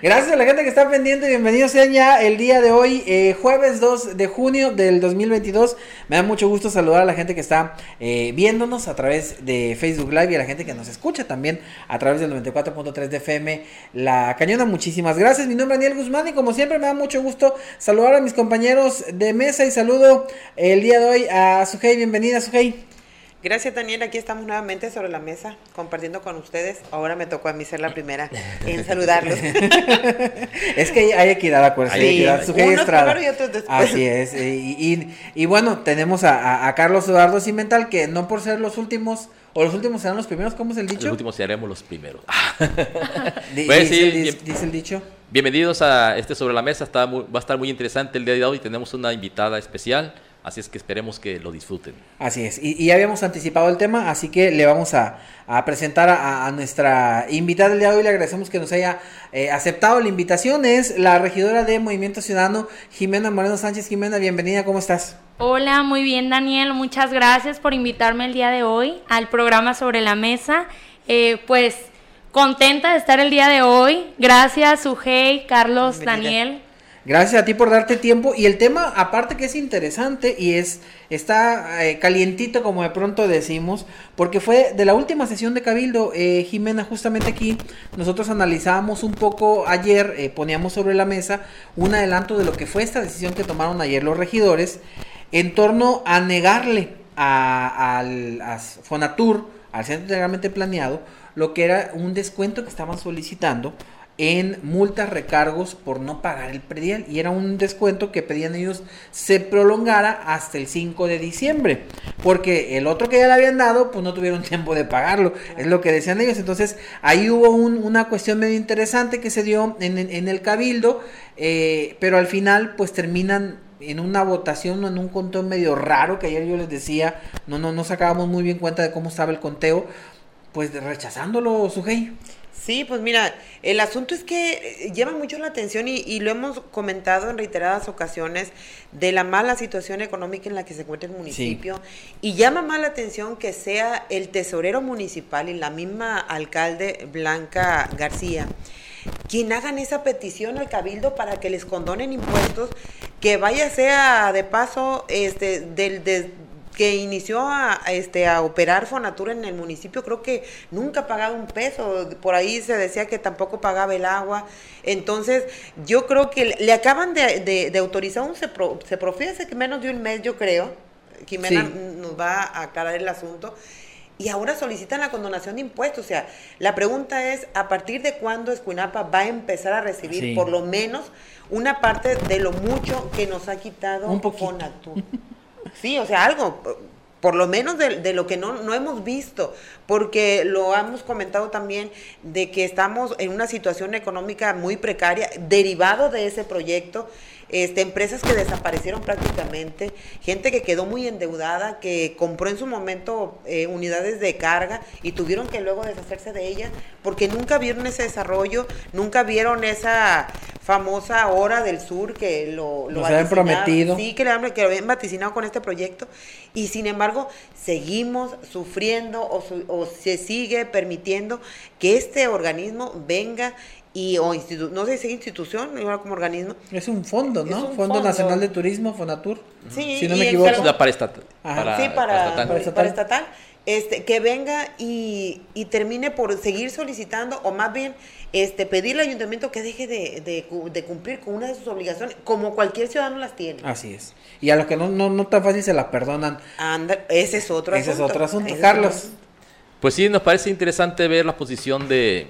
Gracias a la gente que está pendiente. Bienvenidos sean ya el día de hoy, eh, jueves 2 de junio del 2022. Me da mucho gusto saludar a la gente que está eh, viéndonos a través de Facebook Live y a la gente que nos escucha también a través del 94.3 de FM La Cañona. Muchísimas gracias. Mi nombre es Daniel Guzmán y como siempre me da mucho gusto saludar a mis compañeros de mesa y saludo el día de hoy a Sujei. Bienvenida, Sujei. Gracias, Daniel. Aquí estamos nuevamente sobre la mesa compartiendo con ustedes. Ahora me tocó a mí ser la primera en saludarlos. es que hay equidad, acuérdense. Sí, hay equidad. Unos primero y otros después. Así es. Y, y- y bueno, tenemos a, a- a Carlos Eduardo Cimental, que no por ser los últimos, o los últimos serán los primeros, ¿cómo es el dicho? Los últimos seremos los primeros. Di- Pues dice, sí, dice- bien- dice el dicho. Bienvenidos a este Sobre la Mesa. Está muy- va a estar muy interesante el día de hoy. Tenemos una invitada especial, así es que esperemos que lo disfruten. Así es, y, y ya habíamos anticipado el tema, así que le vamos a, a presentar a, a nuestra invitada del día de hoy. Le agradecemos que nos haya eh, aceptado la invitación. Es la regidora de Movimiento Ciudadano, Jimena Moreno Sánchez. Jimena, bienvenida, ¿cómo estás? Hola, muy bien Daniel, muchas gracias por invitarme el día de hoy al programa Sobre la Mesa. Eh, pues contenta de estar el día de hoy. Gracias, Sujei, Carlos, Bienvenida. Daniel. Gracias a ti por darte tiempo. Y el tema, aparte que es interesante y es está eh, calientito, como de pronto decimos, porque fue de la última sesión de Cabildo, eh, Jimena, justamente aquí nosotros analizábamos un poco ayer, eh, poníamos sobre la mesa un adelanto de lo que fue esta decisión que tomaron ayer los regidores en torno a negarle a, al a Fonatur, al Centro Integralmente Planeado, lo que era un descuento que estaban solicitando en multas, recargos por no pagar el predial. Y era un descuento que pedían ellos se prolongara hasta el 5 de diciembre. Porque el otro que ya le habían dado, pues no tuvieron tiempo de pagarlo. Es lo que decían ellos. Entonces ahí hubo un- una cuestión medio interesante que se dio en, en- el cabildo. eh, pero al final, pues terminan en una votación, en un conteo medio raro, que ayer yo les decía, no, no, no sacábamos muy bien cuenta de cómo estaba el conteo. Pues rechazándolo, Sujei. Sí, pues mira, el asunto es que eh, llama mucho la atención y, y lo hemos comentado en reiteradas ocasiones de la mala situación económica en la que se encuentra el municipio. Y llama más la atención que sea el tesorero municipal y la misma alcalde Blanca García quien hagan esa petición al cabildo para que les condonen impuestos que vaya sea de paso este del de- que inició a, a, este a operar Fonatura en el municipio creo que nunca ha pagado un peso por ahí se decía que tampoco pagaba el agua entonces yo creo que le, acaban de, de- de autorizar un CEPROFI hace que menos de un mes yo creo Jimena Sí. nos va a aclarar el asunto y ahora solicitan la condonación de impuestos. O sea, la pregunta es, ¿a partir de cuándo Escuinapa va a empezar a recibir Sí. por lo menos una parte de lo mucho que nos ha quitado Un. Fonatur? Sí, o sea, algo, por lo menos de, lo que no, no hemos visto, porque lo hemos comentado también de que estamos en una situación económica muy precaria, derivado de ese proyecto, este, empresas que desaparecieron prácticamente, gente que quedó muy endeudada, que compró en su momento eh, unidades de carga y tuvieron que luego deshacerse de ellas, porque nunca vieron ese desarrollo, nunca vieron esa famosa hora del sur que lo, lo Nos prometido. Sí, que, le que lo habían vaticinado con este proyecto y sin embargo seguimos sufriendo o, su- o se sigue permitiendo que este organismo venga y o institu- no sé si es institución igual como organismo Es un fondo, ¿no? Un fondo, fondo. Nacional de Turismo, Fonatur. Sí, si no me equivoco. Es la para estatal. Ajá. sí para, estatal. para estatal. estatal. este que venga y, y termine por seguir solicitando o más bien este pedirle al ayuntamiento que deje de, de cu- de cumplir con una de sus obligaciones como cualquier ciudadano las tiene Así es. Y a los que no, no, no tan fácil se la perdonan. Anda, ese es otro Ese es asunto otro asunto. Ese es Carlos. otro asunto. Pues sí, nos parece interesante ver la posición de,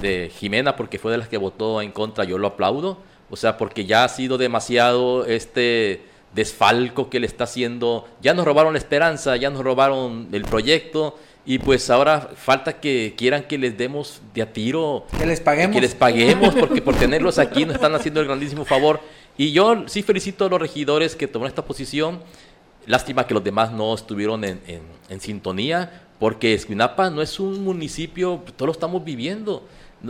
de Jimena, porque fue de las que votó en contra, yo lo aplaudo. O sea, porque ya ha sido demasiado este desfalco que le está haciendo. Ya nos robaron la esperanza, ya nos robaron el proyecto. Y pues ahora falta que quieran que les demos de a tiro Que les paguemos. que les paguemos porque por tenerlos aquí nos están haciendo el grandísimo favor Y yo sí felicito a los regidores que tomaron esta posición. Lástima que los demás no estuvieron en, en sintonía, porque Escuinapa no es un municipio, todos lo estamos viviendo.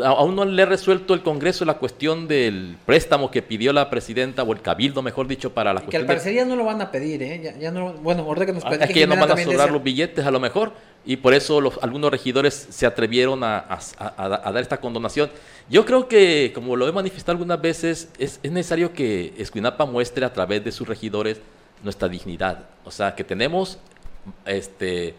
Aún no le he resuelto el Congreso la cuestión del préstamo que pidió la presidenta, o el cabildo, mejor dicho, para la Que al parecer ya no lo van a pedir, ¿eh? Ya, no, bueno, orden que nos ah, Es que ya no van a sobrar los billetes, a lo mejor, y por eso los, algunos regidores se atrevieron a, dar esta condonación. Yo creo que, como lo he manifestado algunas veces, es, es necesario que Escuinapa muestre a través de sus regidores nuestra dignidad. O sea, que tenemos este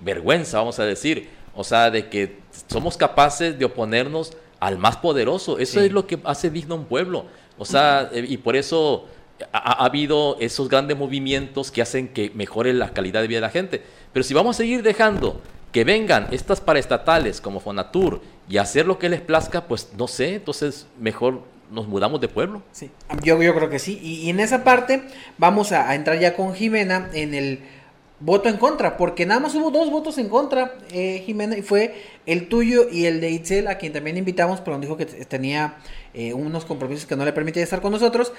vergüenza, vamos a decir, o sea, de que somos capaces de oponernos al más poderoso. Eso es lo que hace digno un pueblo. O sea, eh, y por eso ha, habido esos grandes movimientos que hacen que mejore la calidad de vida de la gente. Pero si vamos a seguir dejando que vengan estas paraestatales como Fonatur y hacer lo que les plazca, pues no sé, entonces mejor nos mudamos de pueblo. Sí, yo, yo creo que sí. Y, en esa parte vamos a entrar ya con Jimena en el voto en contra, porque nada más hubo dos votos en contra, eh, Jimena, y fue el tuyo y el de Itzel, a quien también invitamos, pero dijo que tenía eh, unos compromisos que no le permitían estar con nosotros.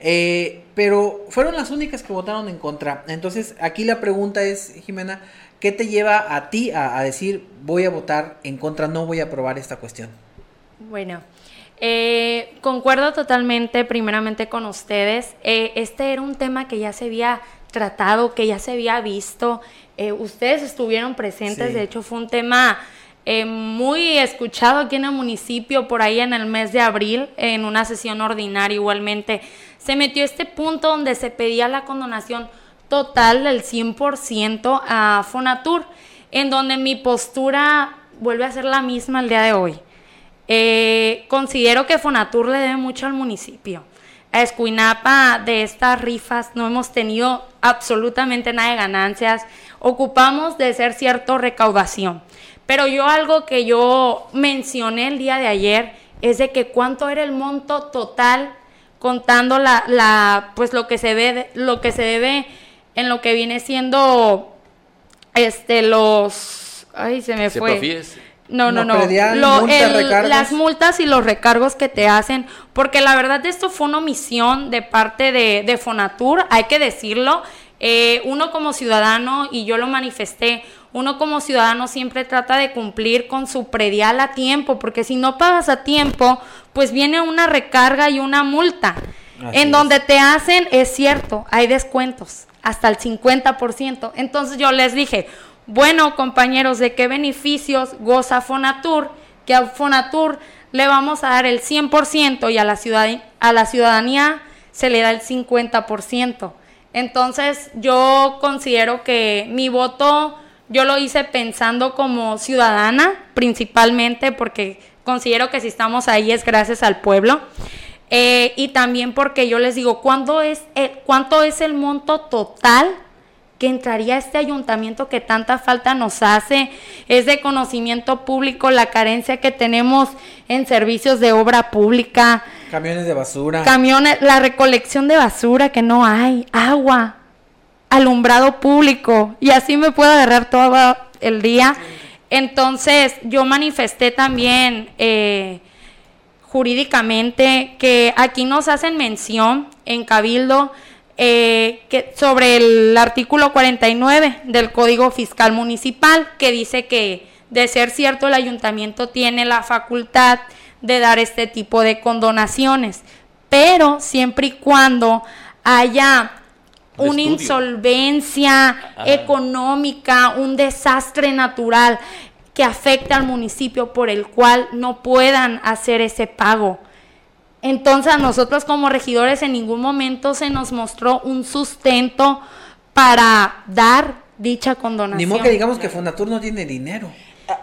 Eh, pero fueron las únicas que votaron en contra. Entonces, aquí la pregunta es, Jimena, ¿qué te lleva a ti a, decir voy a votar en contra, no voy a aprobar esta cuestión? Bueno, concuerdo totalmente, primeramente con ustedes. este era un tema que ya se había tratado, que ya se había visto. Eh, ustedes estuvieron presentes, de hecho fue un tema eh, muy escuchado aquí en el municipio por ahí en el mes de abril, en una sesión ordinaria igualmente. Se metió este punto donde se pedía la condonación total del 100% a Fonatur, en donde mi postura vuelve a ser la misma el día de hoy. Eh, considero que Fonatur le debe mucho al municipio a Escuinapa de estas rifas no hemos tenido absolutamente nada de ganancias. Ocupamos de ser cierto recaudación. Pero yo algo que yo mencioné el día de ayer es de que cuánto era el monto total contando la, la pues lo que se ve lo que se debe en lo que viene siendo este los ay se me fue no, no, no. las multas y los recargos que te hacen, porque la verdad esto fue una omisión de parte de, de Fonatur, hay que decirlo. Eh, uno como ciudadano, y yo lo manifesté, uno como ciudadano siempre trata de cumplir con su predial a tiempo, porque si no pagas a tiempo, pues viene una recarga y una multa. en donde te hacen, es cierto, hay descuentos, hasta el 50%. Entonces yo les dije, bueno, compañeros, ¿de qué beneficios goza Fonatur? Que a Fonatur le vamos a dar el 100% y a la, ciudad, a la ciudadanía se le da el 50%. Entonces, yo considero que mi voto yo lo hice pensando como ciudadana, principalmente porque considero que si estamos ahí es gracias al pueblo. Eh, y también porque yo les digo, ¿cuánto es, ¿cuánto es el monto total que entraría este ayuntamiento que tanta falta nos hace, es de conocimiento público la carencia que tenemos en servicios de obra pública. Camiones de basura. Camiones, la recolección de basura que no hay, agua, alumbrado público, y así me puedo agarrar todo el día. Entonces yo manifesté también eh, jurídicamente que aquí nos hacen mención en Cabildo eh, que, sobre el artículo 49 del Código Fiscal Municipal, que dice que, de ser cierto, el ayuntamiento tiene la facultad de dar este tipo de condonaciones, pero siempre y cuando haya una insolvencia económica, un desastre natural que afecte al municipio por el cual no puedan hacer ese pago. Entonces a nosotros como regidores en ningún momento se nos mostró un sustento para dar dicha condonación. Ni modo que digamos que Fondatur no tiene dinero. Ah,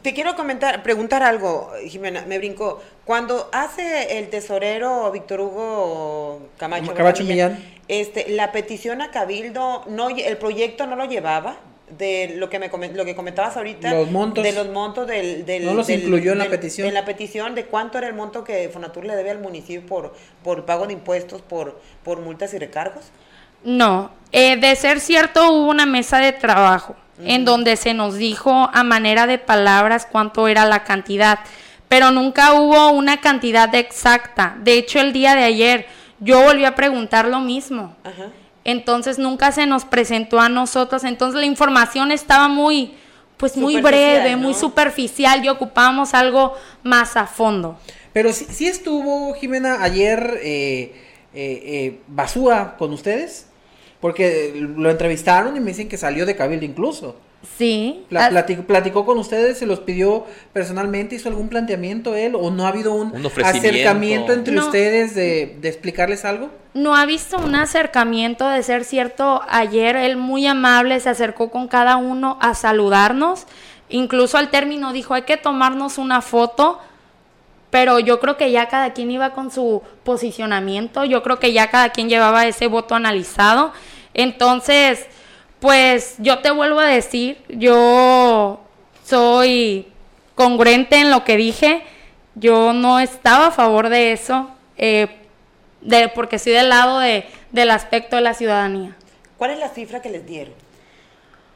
te quiero comentar, preguntar algo, Jimena, me brincó. Cuando hace el tesorero Víctor Hugo Camacho, Camacho Millán, este, la petición a Cabildo, no, el proyecto no lo llevaba de lo que me lo que comentabas ahorita los montos. de los montos del, del no los incluyó en la petición. en la petición de cuánto era el monto que Fonatur le debe al municipio por por pago de impuestos por por multas y recargos. No eh, de ser cierto hubo una mesa de trabajo en donde se nos dijo a manera de palabras cuánto era la cantidad pero nunca hubo una cantidad exacta. De hecho el día de ayer yo volví a preguntar lo mismo. Entonces nunca se nos presentó a nosotros, entonces la información estaba muy, pues muy breve, muy superficial y ocupábamos algo más a fondo. Pero sí, estuvo, Jimena, ayer eh, eh, eh, Basúa con ustedes, porque lo entrevistaron y me dicen que salió de Cabildo incluso. Sí. platicó, con ustedes, se los pidió personalmente, hizo algún planteamiento él o no ha habido un, acercamiento entre ustedes de, explicarles algo? No ha visto un acercamiento de ser cierto. Ayer él muy amable se acercó con cada uno a saludarnos. Incluso al término dijo hay que tomarnos una foto. Pero yo creo que ya cada quien iba con su posicionamiento. Yo creo que ya cada quien llevaba ese voto analizado. Entonces, pues yo te vuelvo a decir, yo soy congruente en lo que dije, yo no estaba a favor de eso, eh, de, porque estoy del lado de, del aspecto de la ciudadanía. ¿Cuál es la cifra que les dieron?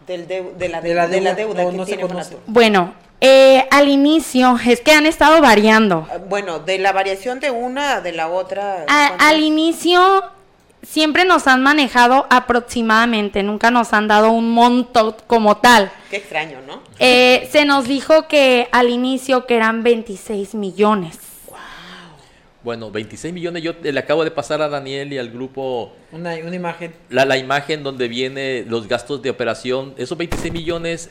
Del de, la, deuda, que tiene Bueno, eh, al inicio es que han estado variando. Ah, bueno, de la variación de una de la otra. al inicio siempre nos han manejado aproximadamente, nunca nos han dado un monto como tal. Qué extraño, ¿no? Eh, se nos dijo que al inicio que eran 26 millones. Wow. Bueno, 26 millones, yo le acabo de pasar a Daniel y al grupo... Una, imagen. La, la imagen donde viene los gastos de operación, esos 26 millones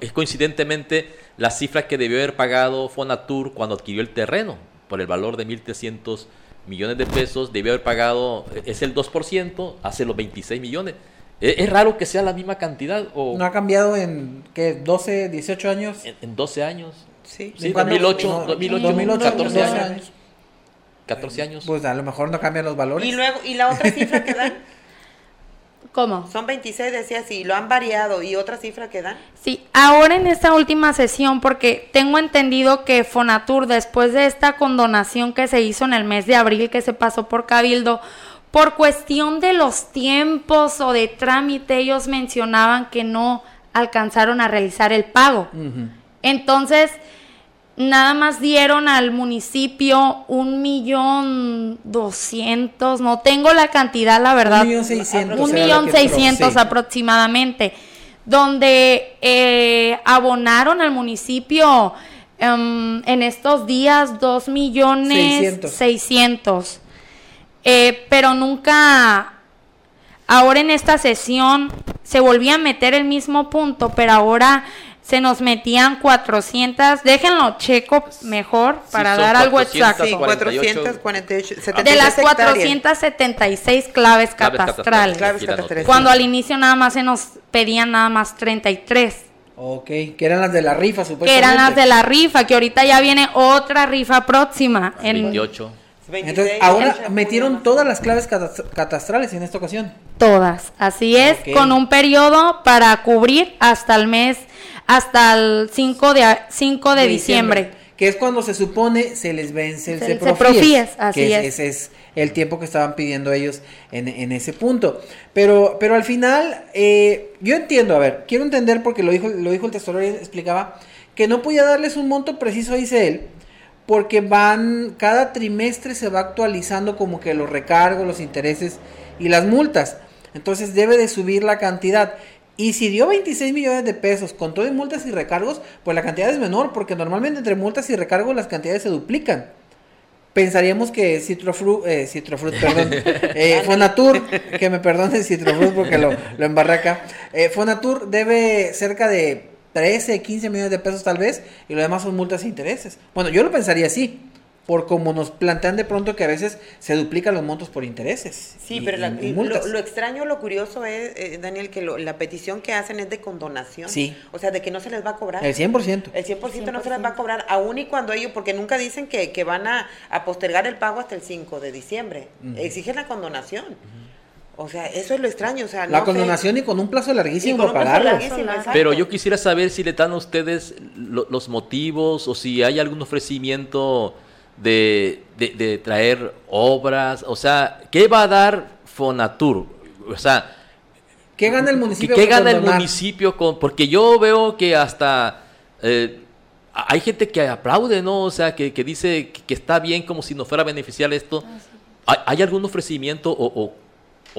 es coincidentemente la cifra que debió haber pagado Fonatur cuando adquirió el terreno por el valor de 1.300 millones de pesos, debe haber pagado, es el 2%, hace los 26 millones. ¿Es, raro que sea la misma cantidad? O... ¿No ha cambiado en ¿qué, 12, 18 años? En, 12 años. Sí, sí 2008, 2008, 14 años. 14 años. Pues a lo mejor no cambian los valores. Y luego, ¿y la otra cifra que dan? ¿Cómo? Son 26, decía así, lo han variado. ¿Y otra cifra que dan? Sí, ahora en esta última sesión, porque tengo entendido que Fonatur, después de esta condonación que se hizo en el mes de abril, que se pasó por Cabildo, por cuestión de los tiempos o de trámite, ellos mencionaban que no alcanzaron a realizar el pago. Entonces, nada más dieron al municipio un millón doscientos, no tengo la cantidad, la verdad. Un millón seiscientos. Un millón seiscientos aproximadamente, donde eh, abonaron al municipio em, en estos días dos millones seiscientos. Eh, pero nunca, ahora en esta sesión se volvía a meter el mismo punto, pero ahora se nos metían 400, déjenlo checo mejor para dar algo exacto. Sí, 448, de las 476 claves, catastrales. Cuando al inicio nada más se nos pedían nada más 33. Ok, que eran las de la rifa, supuestamente. Que eran las de la rifa, que ahorita ya viene otra rifa próxima. En 28. Entonces, ahora metieron todas las claves catastrales en esta ocasión. Todas, así es, con un periodo para cubrir hasta el mes hasta el 5 de, 5 de, diciembre. Que es cuando se supone se les vence el se, así es. Ese es el tiempo que estaban pidiendo ellos en, ese punto. Pero, pero al final, eh, yo entiendo, a ver, quiero entender porque lo dijo, lo dijo el tesorero y explicaba que no podía darles un monto preciso, dice él, porque van, cada trimestre se va actualizando como que los recargos, los intereses y las multas. Entonces debe de subir la cantidad. Y si dio 26 millones de pesos con todo y multas y recargos, pues la cantidad es menor, porque normalmente entre multas y recargos las cantidades se duplican. Pensaríamos que Citrofruit, eh, Citrofruit, perdón, eh, Fonatur, que me perdone Citrofruit porque lo, acá, eh, Fonatur debe cerca de 13, 15 millones de pesos tal vez, y lo demás son multas e intereses. Bueno, yo lo pensaría así por como nos plantean de pronto que a veces se duplican los montos por intereses. Sí, pero lo, extraño, lo curioso es, eh, Daniel, que la petición que hacen es de condonación. Sí. O sea, de que no se les va a cobrar. El 100%. El 100%, no se les va a cobrar, aún y cuando ellos, porque nunca dicen que, que van a, postergar el pago hasta el 5 de diciembre. Exigen la condonación. O sea, eso es lo extraño. O sea, la condonación y con un plazo larguísimo para pagarlo. Pero yo quisiera saber si le dan a ustedes los motivos o si hay algún ofrecimiento de, de, traer obras, o sea, ¿qué va a dar Fonatur? O sea, ¿qué gana el municipio? ¿Qué, gana el municipio con? Porque yo veo que hasta eh, hay gente que aplaude, ¿no? O sea, que, que dice que, está bien como si nos fuera a beneficiar esto. ¿Hay, algún ofrecimiento o, o,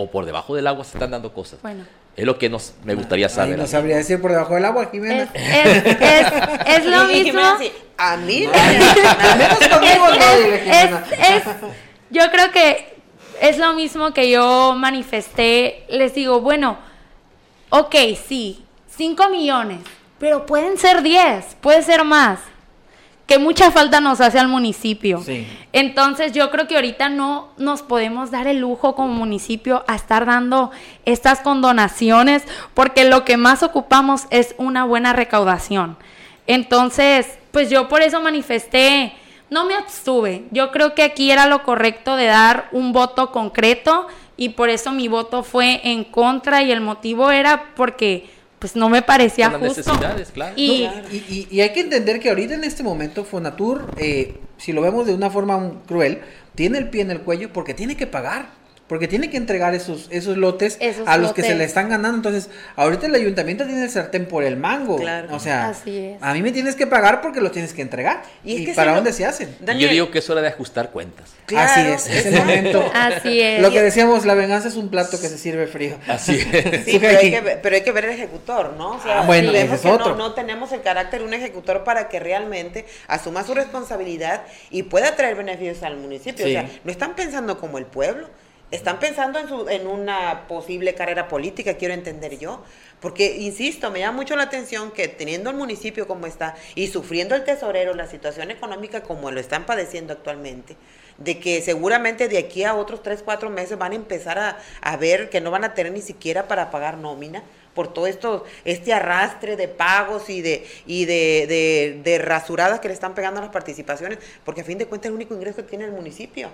por debajo del agua se están dando cosas? Bueno. Es lo que nos, me gustaría saber. no sabría decir por debajo del agua, Jimena. Es, es, es, lo mismo. a mí, yo creo que es lo mismo que yo manifesté. Les digo, bueno, ok, sí, 5 millones, pero pueden ser 10, puede ser más que mucha falta nos hace al municipio. Entonces yo creo que ahorita no nos podemos dar el lujo como municipio a estar dando estas condonaciones porque lo que más ocupamos es una buena recaudación. Entonces, pues yo por eso manifesté, no me abstuve, yo creo que aquí era lo correcto de dar un voto concreto y por eso mi voto fue en contra y el motivo era porque pues no me parecía justo. necesidades, claro. Y, y, hay que entender que ahorita en este momento Fonatur, eh, si lo vemos de una forma cruel, tiene el pie en el cuello porque tiene que pagar. Porque tiene que entregar esos, esos lotes a los que se le están ganando. Entonces, ahorita el ayuntamiento tiene el sartén por el mango. Claro. O sea, a mí me tienes que pagar porque lo tienes que entregar. ¿Y, para dónde se hacen? Yo digo que es hora de ajustar cuentas. Así es, es el momento. Así es. Lo que decíamos, la venganza es un plato que se sirve frío. Así es. Sí, pero, hay que, pero, hay que, ver el ejecutor, ¿no? O sea, ah, bueno, vemos que No, no tenemos el carácter de un ejecutor para que realmente asuma su responsabilidad y pueda traer beneficios al municipio. O sea, no están pensando como el pueblo están pensando en, su, en una posible carrera política, quiero entender yo. Porque, insisto, me llama mucho la atención que teniendo el municipio como está y sufriendo el tesorero la situación económica como lo están padeciendo actualmente, de que seguramente de aquí a otros 3, 4 meses van a empezar a, a ver que no van a tener ni siquiera para pagar nómina por todo esto, este arrastre de pagos y de, y de, de, de rasuradas que le están pegando a las participaciones, porque a fin de cuentas es el único ingreso que tiene el municipio.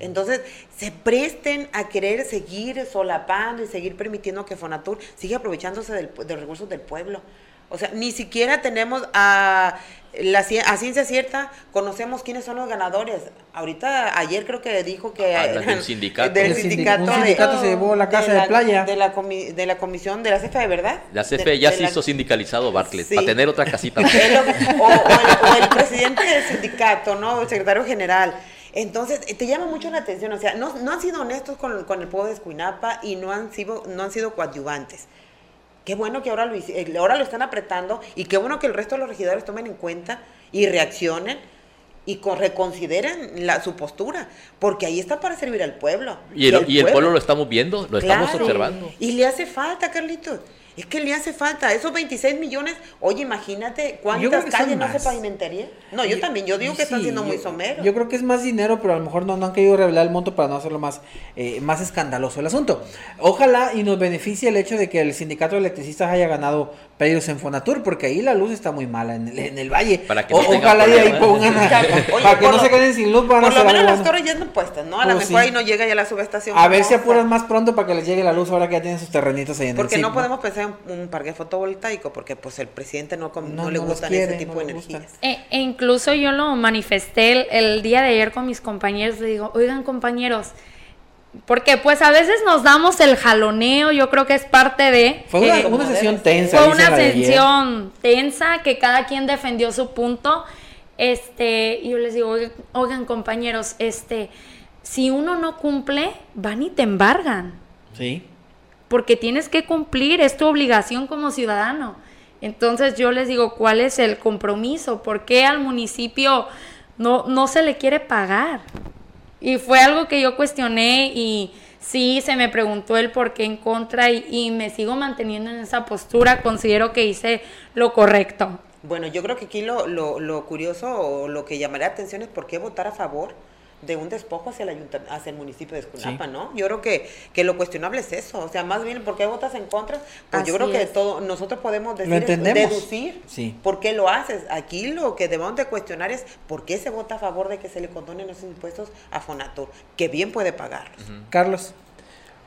Entonces, se presten a querer seguir solapando y seguir permitiendo que Fonatur siga aprovechándose del, de los recursos del pueblo. O sea, ni siquiera tenemos a, la, a ciencia cierta, conocemos quiénes son los ganadores. Ahorita, ayer creo que dijo que... Ah, del sindicato. Del sindicato, sindicato se llevó la casa de, playa. De la, de la comisión de la CFE, ¿verdad? La CFE ya se hizo sindicalizado Bartlett, para tener otra casita. o, o, el, presidente del sindicato, ¿no? El secretario general. Entonces, eh, te llama mucho la atención, o sea, no, no han sido honestos con, con, el pueblo de Escuinapa y no han sido, no han sido coadyuvantes. Qué bueno que ahora lo, eh, ahora lo están apretando y qué bueno que el resto de los regidores tomen en cuenta y reaccionen y reconsideren la, su postura, porque ahí está para servir al pueblo. Y el, y el, pueblo, lo estamos viendo, lo estamos observando. Y le hace falta, Carlitos. Es que le hace falta esos 26 millones. Oye, imagínate cuántas calles no se pavimentaría. No, yo también, yo digo que están siendo muy someros. Yo creo que es más dinero, pero a lo mejor no, han querido revelar el monto para no hacerlo más, eh, más escandaloso el asunto. Ojalá y nos beneficie el hecho de que el sindicato de electricistas haya ganado pedidos en Fonatur, porque ahí la luz está muy mala en el, en el valle. Para que ojalá y ahí pongan para que no se queden sin luz. Por lo menos las torres ya están puestas, ¿no? A lo pues mejor ahí no llega ya la subestación. A ver si apuran más pronto para que les llegue la luz ahora que ya tienen sus terrenitos ahí en porque el Porque no podemos pensar un parque fotovoltaico porque pues el presidente no, no, le gusta ese tipo de energías. E, e, incluso yo lo manifesté el, día de ayer con mis compañeros, le digo, oigan compañeros, porque pues a veces nos damos el jaloneo, yo creo que es parte de... Fue una, eh, sesión tensa. Fue una sesión tensa que cada quien defendió su punto. Este, y yo les digo, oigan compañeros, este, si uno no cumple, van y te embargan. Sí porque tienes que cumplir, es tu obligación como ciudadano. Entonces yo les digo, ¿cuál es el compromiso? ¿Por qué al municipio no, no se le quiere pagar? Y fue algo que yo cuestioné y sí se me preguntó el por qué en contra y, me sigo manteniendo en esa postura, considero que hice lo correcto. Bueno, yo creo que aquí lo, lo, lo curioso o lo que llamaría atención es por qué votar a favor de un despojo hacia el, hacia el municipio de Esculapa, ¿no? Yo creo que, que lo cuestionable es eso, o sea, más bien, ¿por qué votas en contra? Pues yo creo que todo, nosotros podemos decir, deducir por qué lo haces. Aquí lo que debemos de cuestionar es por qué se vota a favor de que se le condonen los impuestos a Fonatur, que bien puede pagar. Carlos.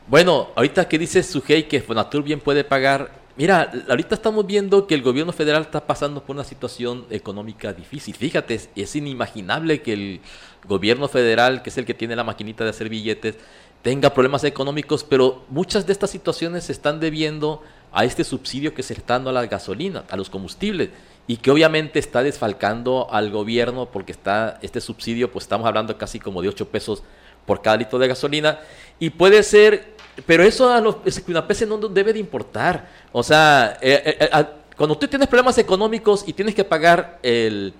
Bueno, ahorita que dice Sujei que Fonatur bien puede pagar, Mira, ahorita estamos viendo que el gobierno federal está pasando por una situación económica difícil. Fíjate, es inimaginable que el gobierno federal, que es el que tiene la maquinita de hacer billetes, tenga problemas económicos, pero muchas de estas situaciones se están debiendo a este subsidio que se está dando a la gasolina, a los combustibles, y que obviamente está desfalcando al gobierno porque está este subsidio, pues estamos hablando casi como de 8 pesos por cada litro de gasolina. Y puede ser, pero eso a los escuinapenses no debe de importar. O sea, eh, eh, cuando tú tienes problemas económicos y tienes que pagar el,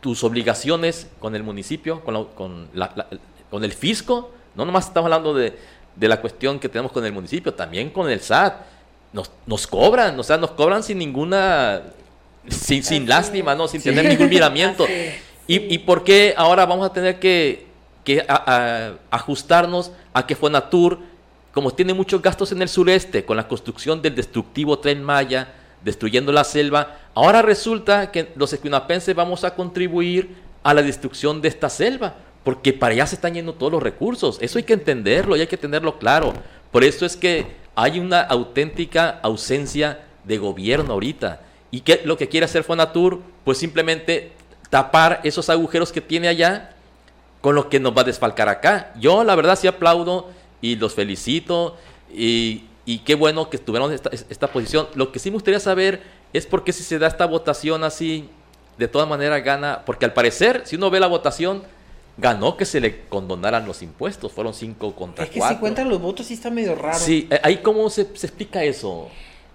tus obligaciones con el municipio, con, con, con el fisco, no nomás estamos hablando de, de, la cuestión que tenemos con el municipio, también con el SAT. Nos, nos cobran, o sea, nos cobran sin ninguna, sin, sin lástima, ¿no? sin tener ningún miramiento. ¿Y, ¿Y por qué ahora vamos a tener que, que ajustarnos a que Fonatur, como tiene muchos gastos en el sureste, con la construcción del destructivo tren Maya, destruyendo la selva, ahora resulta que los esquinapenses vamos a contribuir a la destrucción de esta selva, porque para allá se están yendo todos los recursos. Eso hay que entenderlo y hay que tenerlo claro. Por eso es que hay una auténtica ausencia de gobierno ahorita. ¿Y qué lo que quiere hacer Fonatur? Pues simplemente tapar esos agujeros que tiene allá con lo que nos va a desfalcar acá. Yo la verdad sí aplaudo y los felicito y, qué bueno que tuvieron esta, esta, posición. Lo que sí me gustaría saber es por qué si se da esta votación así, de todas maneras gana, porque al parecer, si uno ve la votación, ganó que se le condonaran los impuestos, fueron cinco contra cuatro. Es que si cuentan los votos sí está medio raro. Sí, eh, ahí cómo se, se explica eso.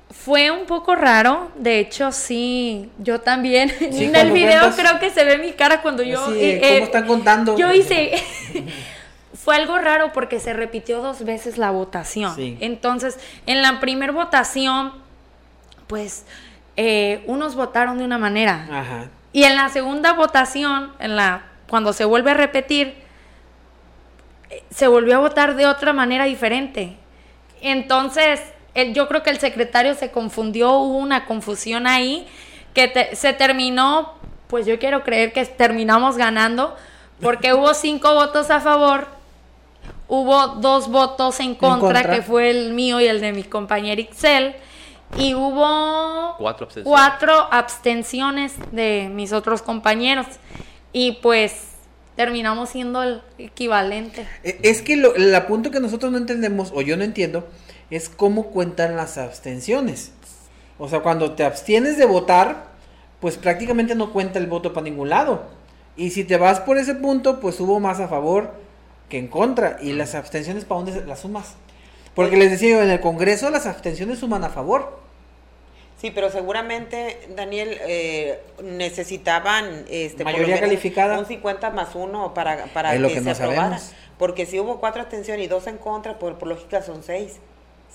Fue un poco raro, de hecho sí, yo también en el video creo que se ve mi cara cuando yo... Sí, eh, ¿Cómo están contando? Yo hice... fue algo raro porque se repitió dos veces la votación. Entonces, en la primera votación, pues eh, unos votaron de una manera. Ajá. Y en la segunda votación, en la cuando se vuelve a repetir, eh, se volvió a votar de otra manera diferente. Entonces, yo creo que el secretario se confundió, hubo una confusión ahí, que se terminó, pues yo quiero creer que terminamos ganando, porque hubo cinco votos a favor, hubo dos votos en contra, que fue el mío y el de mi compañero Ixel, y hubo cuatro abstenciones. cuatro abstenciones de mis otros compañeros. Y pues terminamos siendo el equivalente. E, es que lo, el punto que nosotros no entendemos, o yo no entiendo, es cómo cuentan las abstenciones. O sea, cuando te abstienes de votar, pues prácticamente no cuenta el voto para ningún lado. Y si te vas por ese punto, pues hubo más a favor que en contra. Y las abstenciones, ¿para dónde las sumas? Porque les decía yo, en el Congreso las abstenciones suman a favor. Sí, pero seguramente, Daniel, eh, necesitaban este, mayoría calificada. Un 50 más uno para, para que, se aprobara. Porque si hubo cuatro abstenciones y dos en contra, por, por lógica son seis.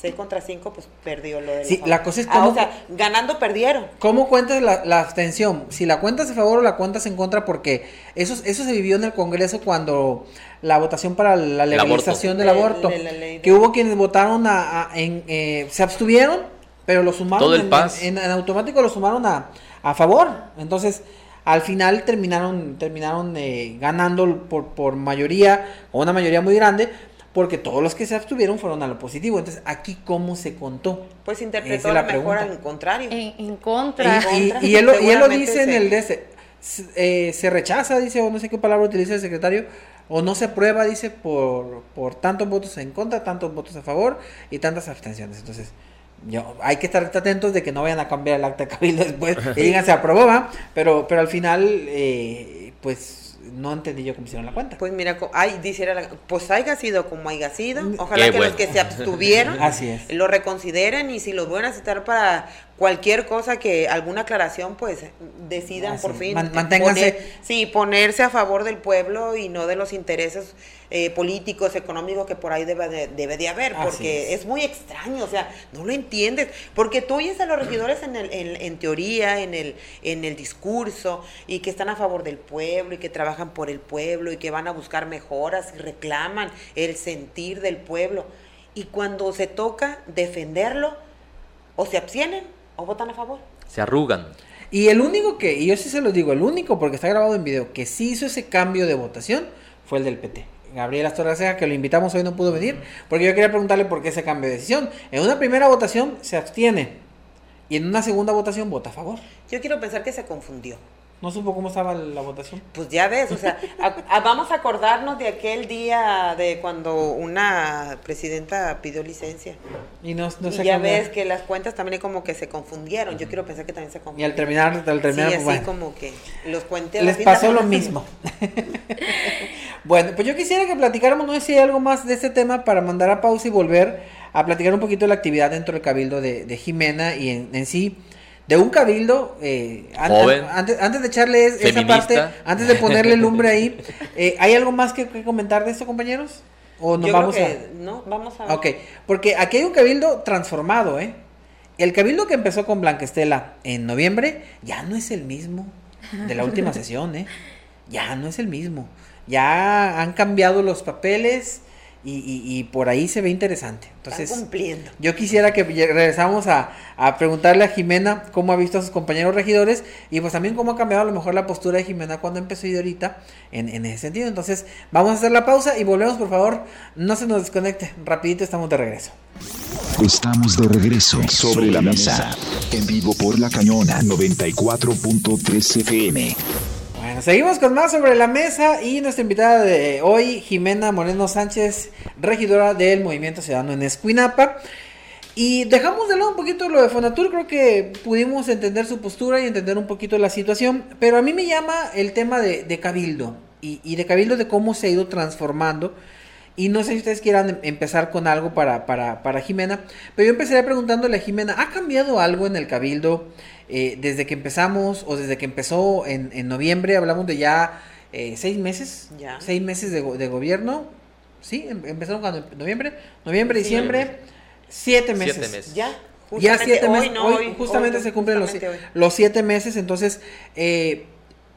6 contra 5, pues perdió lo de Sí, la cosa es como... Ah, o sea, ganando perdieron. ¿Cómo cuentas la, la, abstención? Si la cuentas a favor o la cuentas en contra, porque eso, eso se vivió en el Congreso cuando la votación para la legalización del aborto, que hubo quienes votaron a, en, eh, se abstuvieron, pero lo sumaron Todo el en, en, automático lo sumaron a, a favor. Entonces, al final terminaron terminaron eh, ganando por, por mayoría o una mayoría muy grande porque todos los que se abstuvieron fueron a lo positivo. Entonces, aquí cómo se contó. Pues interpretó la mejor al contrario. En, contra. Y, él, lo dice en el DS. Eh, se rechaza, dice, o no sé qué palabra utiliza el secretario, o no se aprueba, dice, por, por tantos votos en contra, tantos votos a favor y tantas abstenciones. Entonces, yo, hay que estar atentos de que no vayan a cambiar el acta de cabildo después y digan se aprobó, pero, pero al final, eh, pues no entendí yo cómo hicieron la cuenta. Pues mira, ay, dice pues haya sido como haya sido. Mm, Ojalá que los que se abstuvieron lo reconsideren y si los van a citar para cualquier cosa que alguna aclaración, pues decidan por fin. manténganse. sí, ponerse a favor del pueblo y no de los intereses eh, políticos, económicos que por ahí debe de, debe de haber, porque es. muy extraño, o sea, no lo entiendes, porque tú oyes a los regidores en, el, en, teoría, en el, en el discurso, y que están a favor del pueblo, y que trabajan por el pueblo, y que van a buscar mejoras, y reclaman el sentir del pueblo, y cuando se toca defenderlo, o se abstienen, o votan a favor. Se arrugan. Y el único que, y yo sí se lo digo, el único, porque está grabado en video, que sí hizo ese cambio de votación, fue el del PT. Gabriel Astorga que lo invitamos hoy, no pudo venir, porque yo quería preguntarle por qué ese cambio de decisión. En una primera votación se abstiene y en una segunda votación vota a favor. Yo quiero pensar que se confundió. ¿No supo cómo estaba la votación? Pues ya ves, o sea, vamos a acordarnos de aquel día de cuando una presidenta pidió licencia. Y, no, no y ya ves que las cuentas también como que se confundieron. Yo quiero pensar que también se confundieron. Y al terminar, al terminar, sí, así como que los cuentes. Les pasó lo mismo. Bueno, pues yo quisiera que platicáramos, no sé si hay algo más de este tema para mandar a pausa y volver a platicar un poquito de la actividad dentro del cabildo de, Jimena y en, sí de un cabildo, eh, antes, antes, de echarle esa parte, antes de ponerle lumbre ahí, eh, ¿hay algo más que, comentar de esto, compañeros? ¿O nos vamos a... No, vamos a... Ok, porque aquí hay un cabildo transformado, ¿eh? El cabildo que empezó con Blanquestela en noviembre ya no es el mismo de la última sesión, ¿eh? Ya no es el mismo ya han cambiado los papeles y, por ahí se ve interesante. Entonces, cumpliendo. Yo quisiera que regresamos a, preguntarle a Jimena cómo ha visto a sus compañeros regidores y pues también cómo ha cambiado a lo mejor la postura de Jimena cuando empezó y de ahorita en, en ese sentido. Entonces, vamos a hacer la pausa y volvemos, por favor. No se nos desconecte. Rapidito estamos de regreso. Estamos de regreso sobre la mesa. En vivo por La Cañona 94.3 FM seguimos con más sobre la mesa y nuestra invitada de hoy, Jimena Moreno Sánchez, regidora del Movimiento Ciudadano en Escuinapa. Y dejamos de lado un poquito lo de Fonatur, creo que pudimos entender su postura y entender un poquito la situación, pero a mí me llama el tema de, Cabildo y, de Cabildo de cómo se ha ido transformando. Y no sé si ustedes quieran empezar con algo para, para, para Jimena, pero yo empezaría preguntándole a Jimena, ¿ha cambiado algo en el Cabildo? Eh, desde que empezamos o desde que empezó en, en noviembre, hablamos de ya eh, seis meses, ya. seis meses de, de gobierno, ¿sí? Em, empezaron cuando, noviembre, noviembre, diciembre, siete meses. Ya. Ya siete meses, hoy, justamente se cumplen los, los, siete meses, entonces, eh,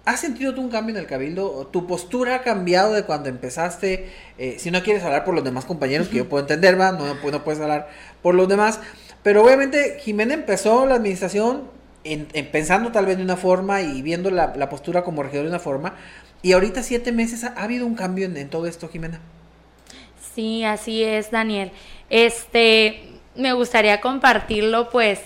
¿has sentido tú un cambio en el cabildo? ¿Tu postura ha cambiado de cuando empezaste? Eh, si no quieres hablar por los demás compañeros, que yo puedo entender, ¿va? No, no puedes hablar por los demás, pero obviamente Jimena empezó la administración en, pensando tal vez de una forma y viendo la, postura como regidor de una forma. Y ahorita siete meses, ¿ha, habido un cambio en, todo esto, Jimena? Sí, así es, Daniel. Este, me gustaría compartirlo, pues,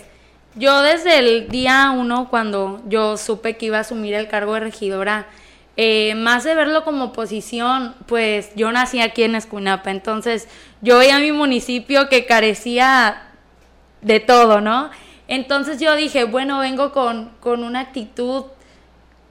yo desde el día uno, cuando yo supe que iba a asumir el cargo de regidora, eh, más de verlo como oposición, pues yo nací aquí en Escunapa, entonces yo veía mi municipio que carecía de todo, ¿no? Entonces yo dije, bueno, vengo con, con una actitud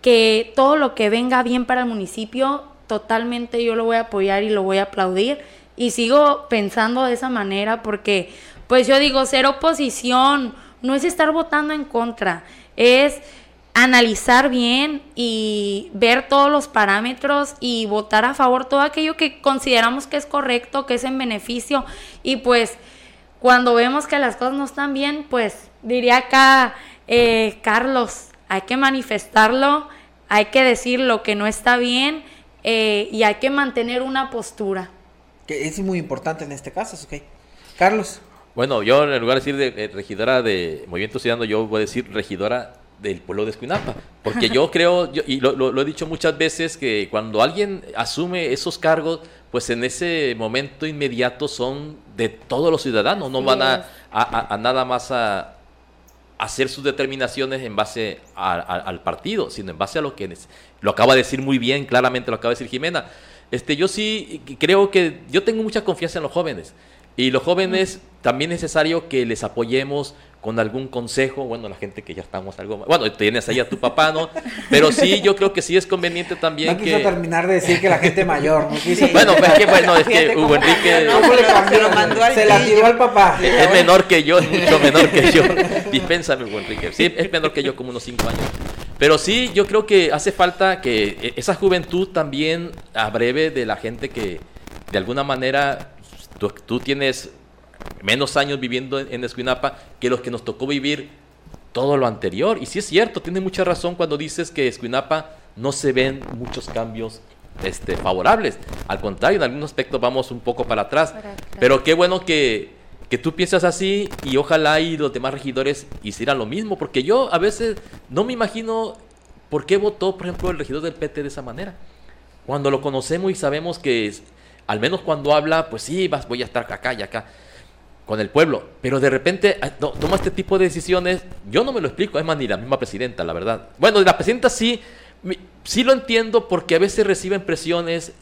que todo lo que venga bien para el municipio, totalmente yo lo voy a apoyar y lo voy a aplaudir. Y sigo pensando de esa manera porque, pues yo digo, ser oposición no es estar votando en contra, es analizar bien y ver todos los parámetros y votar a favor todo aquello que consideramos que es correcto, que es en beneficio. Y pues cuando vemos que las cosas no están bien, pues diría acá eh, Carlos, hay que manifestarlo, hay que decir lo que no está bien eh, y hay que mantener una postura. Que es muy importante en este caso, ¿ok? Carlos. Bueno, yo en lugar de decir de, regidora de Movimiento Ciudadano, yo voy a decir regidora del pueblo de Escuinapa. Porque yo creo, y lo, he dicho muchas veces, que cuando alguien asume esos cargos, pues en ese momento inmediato son de todos los ciudadanos, no van a, nada más a, hacer sus determinaciones en base al partido, sino en base a lo que lo acaba de decir muy bien, claramente lo acaba de decir Jimena. Este, yo sí creo que yo tengo mucha confianza en los jóvenes y los jóvenes también es necesario que les apoyemos con algún consejo, bueno, la gente que ya estamos algo más, bueno, tienes ahí a tu papá, ¿no? Pero sí, yo creo que sí es conveniente también no quiso terminar de decir que la gente mayor, ¿no? Quiso bueno, pues es que, bueno, es que Hugo Enrique... se la tiró al papá. Es menor que yo, es mucho menor que yo. Dispénsame, Hugo Enrique. Sí, es menor que yo, como unos cinco años. Pero sí, yo creo que hace falta que esa juventud también abreve de la gente que, de alguna manera, tú, tú tienes menos años viviendo en, Escuinapa que los que nos tocó vivir todo lo anterior. Y sí es cierto, tiene mucha razón cuando dices que Escuinapa no se ven muchos cambios este, favorables. Al contrario, en algún aspecto vamos un poco para atrás. Pero qué bueno que, que tú piensas así y ojalá y los demás regidores hicieran lo mismo, porque yo a veces no me imagino por qué votó, por ejemplo, el regidor del PT de esa manera. Cuando lo conocemos y sabemos que, al menos cuando habla, pues sí, vas, voy a estar acá y acá con el pueblo, pero de repente ah, toma este tipo de decisiones, yo no me lo explico, es más, ni la misma presidenta, la verdad. Bueno, la presidenta sí, sí lo entiendo porque a veces reciben presiones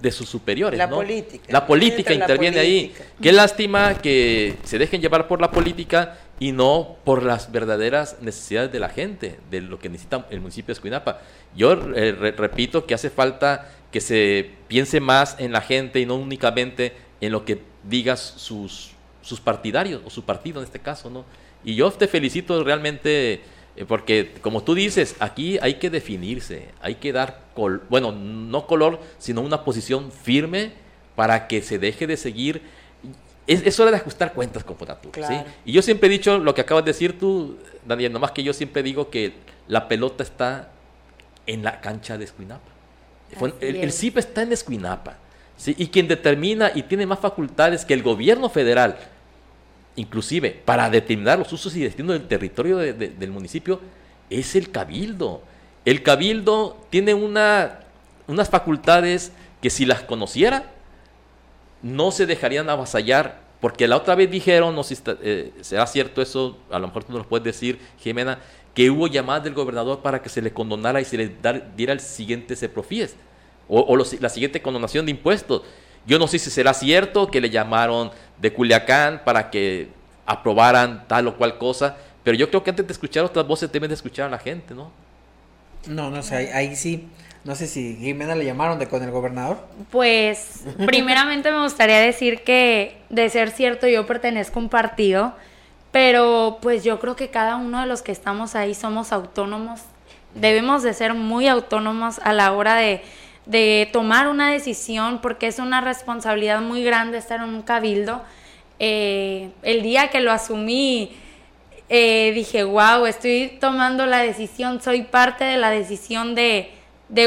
de sus superiores. La política. La política interviene ahí. Qué lástima que se dejen llevar por la política y no por las verdaderas necesidades de la gente, de lo que necesita el municipio de Escuinapa. Yo eh, repito que hace falta que se piense más en la gente y no únicamente en lo que digas sus, sus partidarios o su partido en este caso, ¿no? Y yo te felicito realmente eh, porque como tú dices, aquí hay que definirse, hay que dar, bueno, no color, sino una posición firme para que se deje de seguir. Es, hora de ajustar cuentas con Ponatú. Y yo siempre he dicho lo que acabas de decir tú, Daniel, nomás que yo siempre digo que la pelota está en la cancha de Escuinapa. El, el, CIP está en Escuinapa. ¿sí? Y quien determina y tiene más facultades que el gobierno federal inclusive para determinar los usos y destinos del territorio del municipio, es el cabildo. El cabildo tiene una, unas facultades que si las conociera, no se dejarían avasallar, porque la otra vez dijeron, no sé si eh, será cierto eso, a lo mejor tú nos lo puedes decir, Jimena, que hubo llamadas del gobernador para que se le condonara y se le diera el siguiente CEPROFIES, o, o la siguiente condonación de impuestos. Yo no sé si será cierto que le llamaron de Culiacán para que aprobaran tal o cual cosa, pero yo creo que antes de escuchar otras voces deben de escuchar a la gente, ¿no? No, no sé, ahí, sí. No sé si Jimena le llamaron de con el gobernador. Pues, primeramente me gustaría decir que, de ser cierto, yo pertenezco a un partido, pero pues yo creo que cada uno de los que estamos ahí somos autónomos. Debemos de ser muy autónomos a la hora de, de tomar una decisión, porque es una responsabilidad muy grande estar en un cabildo eh, el día que lo asumí, eh, dije, wow, estoy tomando la decisión, soy parte de la decisión de,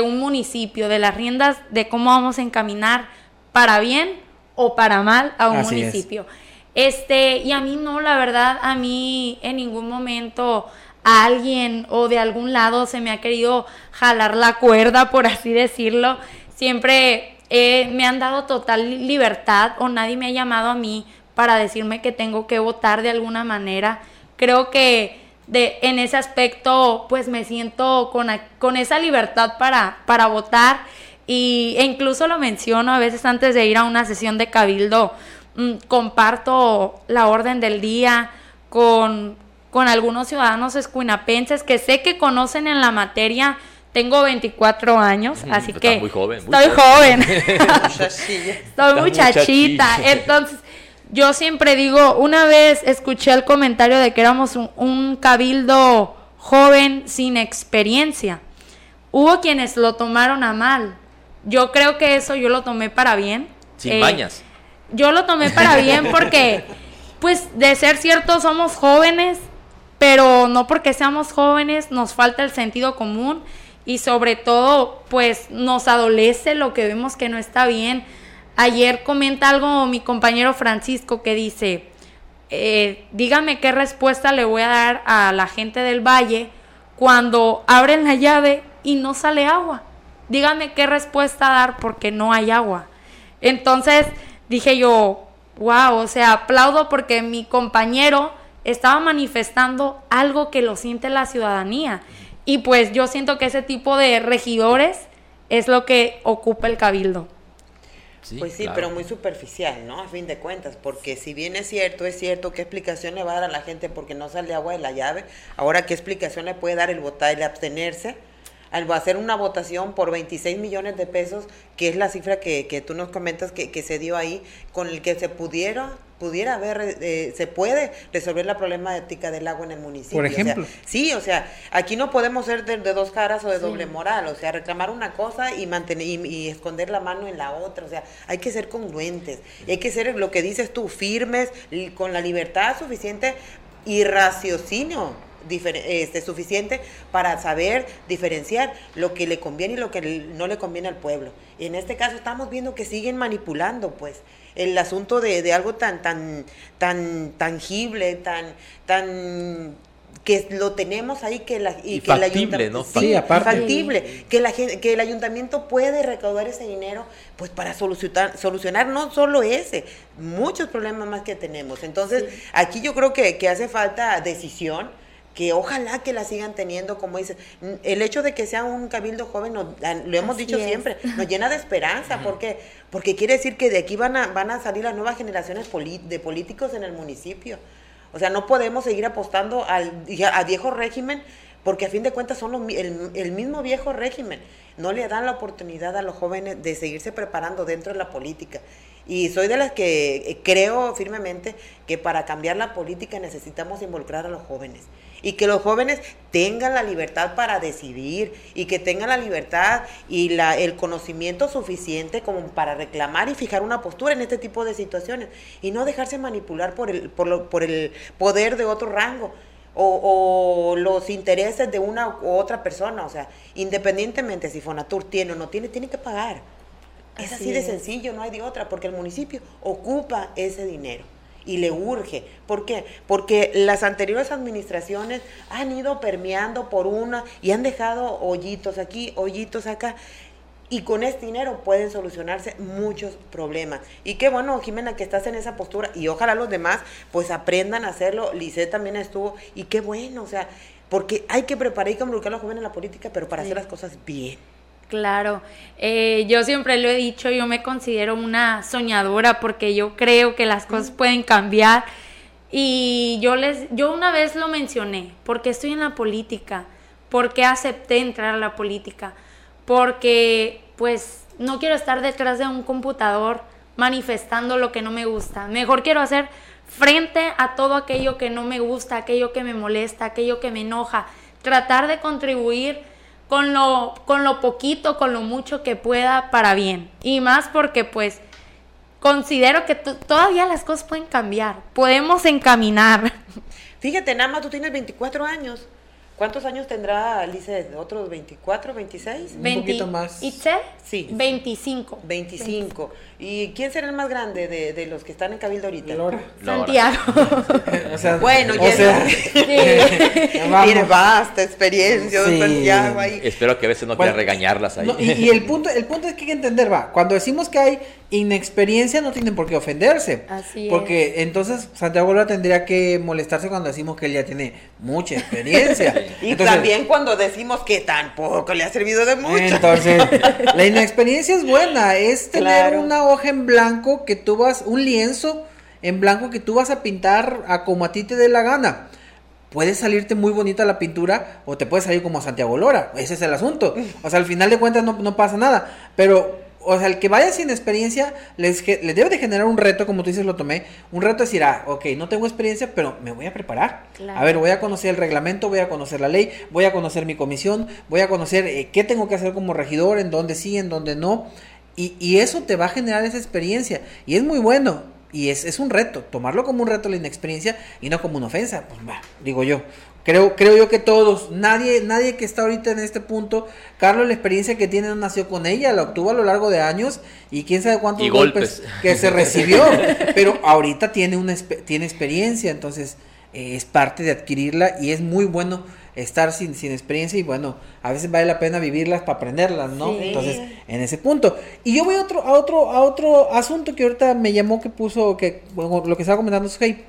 un municipio, de las riendas de cómo vamos a encaminar para bien o para mal a un municipio. Este, y a mí no, la verdad, a mí en ningún momento a alguien o de algún lado se me ha querido jalar la cuerda, por así decirlo. Siempre eh, me han dado total libertad o nadie me ha llamado a mí para decirme que tengo que votar de alguna manera. Creo que de, en ese aspecto pues me siento con, con esa libertad para, para votar y, e incluso lo menciono a veces antes de ir a una sesión de cabildo, comparto la orden del día con, con algunos ciudadanos escuinapenses que sé que conocen en la materia. Tengo 24 años, así que muy joven, estoy joven. estoy muchachita. Entonces, yo siempre digo, una vez escuché el comentario de que éramos un, cabildo joven sin experiencia. Hubo quienes lo tomaron a mal. Yo creo que eso yo lo tomé para bien. Sin eh, Yo lo tomé para bien porque, pues, de ser cierto, somos jóvenes, pero no porque seamos jóvenes nos falta el sentido común y sobre todo, pues, nos adolece lo que vemos que no está bien Ayer comenta algo mi compañero Francisco que dice, eh, dígame qué respuesta le voy a dar a la gente del valle cuando abren la llave y no sale agua. Dígame qué respuesta dar porque no hay agua. Entonces dije yo, wow, o sea, aplaudo porque mi compañero estaba manifestando algo que lo siente la ciudadanía. Y pues yo siento que ese tipo de regidores es lo que ocupa el cabildo pues sí, pero muy superficial, ¿no? A fin de cuentas, porque si bien es cierto, es cierto, ¿qué explicación le va a dar a la gente porque no sale agua de la llave? Ahora, ¿qué explicación le puede dar el votar, el abstenerse? Al hacer una votación por 26 millones de pesos, que es la cifra que, que tú nos comentas que, que se dio ahí, con el que se pudiera pudiera haber, eh, se puede resolver la problemática del agua en el municipio. Por ejemplo. sí, o sea, aquí no podemos ser de, dos caras o de doble moral, o sea, reclamar una cosa y mantener y, esconder la mano en la otra, o sea, hay que ser congruentes, hay que ser lo que dices tú, firmes, con la libertad suficiente y raciocinio este, suficiente para saber diferenciar lo que le conviene y lo que no le conviene al pueblo. Y en este caso estamos viendo que siguen manipulando, pues el asunto de, de algo tan, tan, tan tangible, tan, tan que lo tenemos ahí que la y, que el ayuntamiento sí, factible que la que el ayuntamiento puede recaudar ese dinero pues para solucionar solucionar no solo ese muchos problemas más que tenemos. Entonces aquí yo creo que, que hace falta decisión que ojalá que la sigan teniendo, como dice, el hecho de que sea un cabildo joven, lo hemos dicho siempre, nos llena de esperanza, porque porque quiere decir que de aquí van a, van a salir las nuevas generaciones de políticos en el municipio. O sea, no podemos seguir apostando al, a viejo régimen porque a fin de cuentas son el, el, mismo viejo régimen. No le dan la oportunidad a los jóvenes de seguirse preparando dentro de la política. Y soy de las que eh, creo firmemente que para cambiar la política necesitamos involucrar a los jóvenes. Y que los jóvenes tengan la libertad para decidir y que tengan la libertad y la, el conocimiento suficiente como para reclamar y fijar una postura en este tipo de situaciones. Y no dejarse manipular por el, por, por el poder de otro rango o, los intereses de una u otra persona. O sea, independientemente si Fonatur tiene o no tiene, tiene que pagar. Es así, de sencillo, no hay de otra, porque el municipio ocupa ese dinero y le urge. ¿Por qué? Porque las anteriores administraciones han ido permeando por una y han dejado hoyitos aquí, hoyitos acá y con este dinero pueden solucionarse muchos problemas. Y qué bueno, Jimena, que estás en esa postura y ojalá los demás pues aprendan a hacerlo. Lice también estuvo y qué bueno, o sea, porque hay que preparar y involucrar a los jóvenes en la política, pero para hacer las cosas bien. Claro, eh, yo siempre lo he dicho, yo me considero una soñadora porque yo creo que las cosas pueden cambiar. Y yo les, yo una vez lo mencioné, porque estoy en la política, porque acepté entrar a la política, porque pues no quiero estar detrás de un computador manifestando lo que no me gusta. Mejor quiero hacer frente a todo aquello que no me gusta, aquello que me molesta, aquello que me enoja. Tratar de contribuir con lo, con lo poquito, con lo mucho que pueda para bien. Y más porque pues considero que todavía las cosas pueden cambiar, podemos encaminar. Fíjate, nada más tú tienes 24 años. ¿Cuántos años tendrá Alice? ¿Otros 24, 26? Un poquito más. ¿Itzel? Sí. 25. 25. ¿Y quién será el más grande de, de los que están en Cabildo ahorita? Lora. Santiago. o sea, bueno, ya sea, tiene vasta experiencia sí. Santiago ahí. Espero que a veces no quiera regañarlas ahí. y, y, el punto el punto es que hay que entender, va, cuando decimos que hay inexperiencia no tienen por qué ofenderse. Así porque entonces Santiago Lora tendría que molestarse cuando decimos que él ya tiene mucha experiencia. y también cuando decimos que tampoco le ha servido de mucho. Entonces, la inexperiencia es buena, es tener una hoja en blanco que tú vas, un lienzo en blanco que tú vas a pintar a como a ti te dé la gana. Puede salirte muy bonita la pintura o te puede salir como a Santiago Lora. Ese es el asunto. O sea, al final de cuentas no, no pasa nada. Pero o sea, el que vaya sin experiencia les, les, debe de generar un reto, como tú dices, lo tomé. Un reto es decir, ah, ok, no tengo experiencia, pero me voy a preparar. A ver, voy a conocer el reglamento, voy a conocer la ley, voy a conocer mi comisión, voy a conocer eh, qué tengo que hacer como regidor, en dónde sí, en dónde no. Y, y, eso te va a generar esa experiencia. Y es muy bueno. Y es, es un reto. Tomarlo como un reto la inexperiencia y no como una ofensa. Pues va, digo yo. Creo, creo yo que todos, nadie, nadie que está ahorita en este punto, Carlos, la experiencia que tiene no nació con ella, la obtuvo a lo largo de años y quién sabe cuántos golpes. que se recibió, pero ahorita tiene una tiene experiencia, entonces eh, es parte de adquirirla y es muy bueno estar sin, sin experiencia y bueno, a veces vale la pena vivirlas para aprenderlas, ¿no? Entonces, en ese punto. Y yo voy a otro, a otro, a otro asunto que ahorita me llamó que puso, que lo que estaba comentando es hey,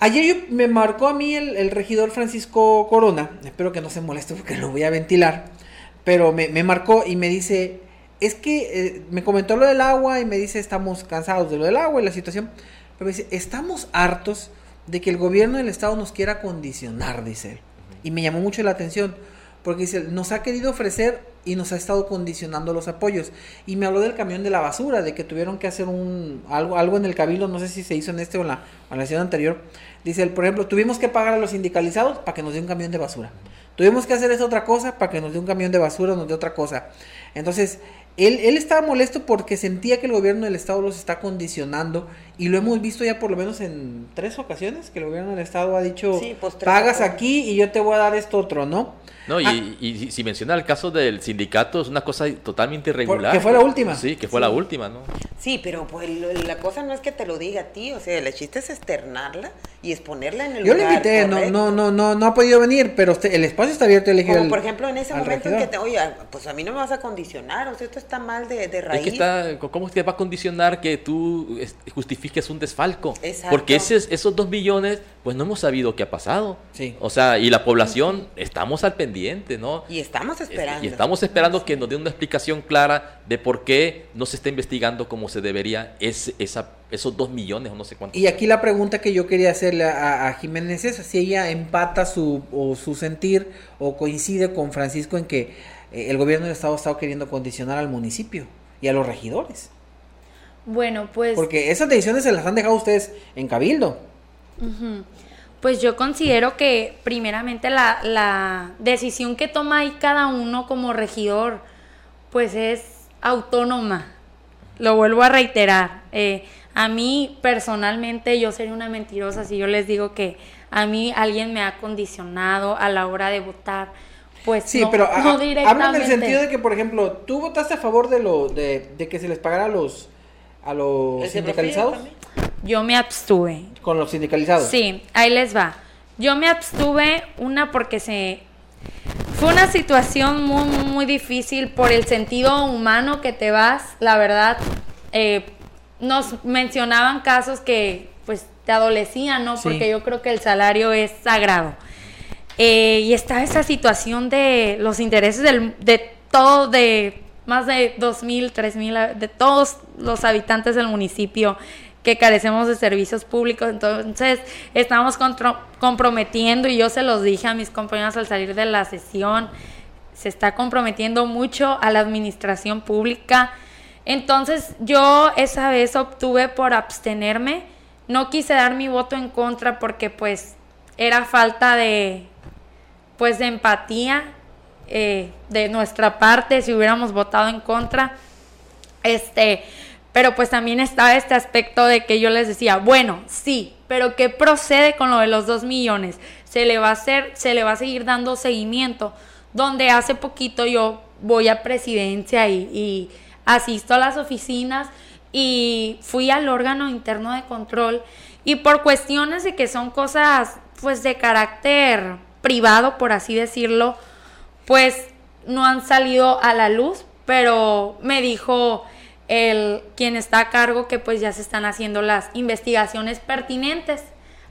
Ayer me marcó a mí el, regidor Francisco Corona, espero que no se moleste porque lo voy a ventilar, pero me, marcó y me dice, es que eh, me comentó lo del agua y me dice, estamos cansados de lo del agua y la situación, pero me dice, estamos hartos de que el gobierno del estado nos quiera condicionar, dice él. Y me llamó mucho la atención, porque dice, nos ha querido ofrecer y nos ha estado condicionando los apoyos. Y me habló del camión de la basura, de que tuvieron que hacer un algo, algo en el cabildo, no sé si se hizo en este o en la, en la sesión anterior, Dice por ejemplo, tuvimos que pagar a los sindicalizados para que nos dé un camión de basura. Tuvimos que hacer esa otra cosa para que nos dé un camión de basura, nos dé otra cosa. Entonces, él, él estaba molesto porque sentía que el gobierno del Estado los está condicionando y lo hemos visto ya por lo menos en tres ocasiones que el gobierno del Estado ha dicho, pues, pagas aquí y yo te voy a dar esto otro, ¿no? No, y, ah. si menciona el caso del sindicato, es una cosa totalmente irregular. Que fue la última. Sí, que fue la última, ¿no? Sí, pero pues la cosa no es que te lo diga a ti, o sea, el chiste es externarla y exponerla en el Yo le invité, no, no, no, no, no ha podido venir, pero el espacio está abierto. Como por ejemplo en ese momento en que te, oye, pues a mí no me vas a condicionar, o sea, esto está mal de, de raíz. Es que está, ¿cómo te va a condicionar que tú justifiques significa es un desfalco. Porque esos dos millones, pues no hemos sabido qué ha pasado. Sí. O sea, y la población, estamos al pendiente, ¿no? Y estamos esperando. Y estamos esperando que nos den una explicación clara de por qué no se está investigando como se debería ese, esa, esos dos millones o no sé cuántos. Y aquí la pregunta que yo quería hacerle a, Jiménez es si ella empata su, o su sentir o coincide con Francisco en que eh, el gobierno del Estado ha estado queriendo condicionar al municipio y a los regidores. Bueno, pues... Porque esas decisiones se las han dejado ustedes en cabildo. Pues yo considero que primeramente la, la decisión que toma ahí cada uno como regidor, pues es autónoma. Lo vuelvo a reiterar. Eh, a mí personalmente yo sería una mentirosa si yo les digo que a mí alguien me ha condicionado a la hora de votar pues sí, pero habla en el sentido de que, por ejemplo, tú votaste a favor de lo de, que se les pagara a los a los sindicalizados. Yo me abstuve. Con los sindicalizados. Sí, ahí les va. Yo me abstuve una porque se fue una situación muy muy difícil por el sentido humano que te vas, la verdad. Eh, nos mencionaban casos que pues te adolecían, ¿no? Porque yo creo que el salario es sagrado. Eh, y está esa situación de los intereses de todo, de más de 2.000, 3.000, de todos los habitantes del municipio que carecemos de servicios públicos. Entonces, estamos comprometiendo, y yo se los dije a mis compañeros al salir de la sesión, se está comprometiendo mucho a la administración pública. Entonces, yo esa vez obtuve por abstenerme, no quise dar mi voto en contra porque pues era falta de pues de empatía eh, de nuestra parte si hubiéramos votado en contra. Este, pero pues también estaba este aspecto de que yo les decía, bueno, sí, pero ¿qué procede con lo de los dos millones? Se le va a hacer, se le va a seguir dando seguimiento, donde hace poquito yo voy a presidencia y, y asisto a las oficinas y fui al órgano interno de control y por cuestiones de que son cosas pues de carácter privado, por así decirlo, pues no han salido a la luz, pero me dijo el quien está a cargo que pues ya se están haciendo las investigaciones pertinentes.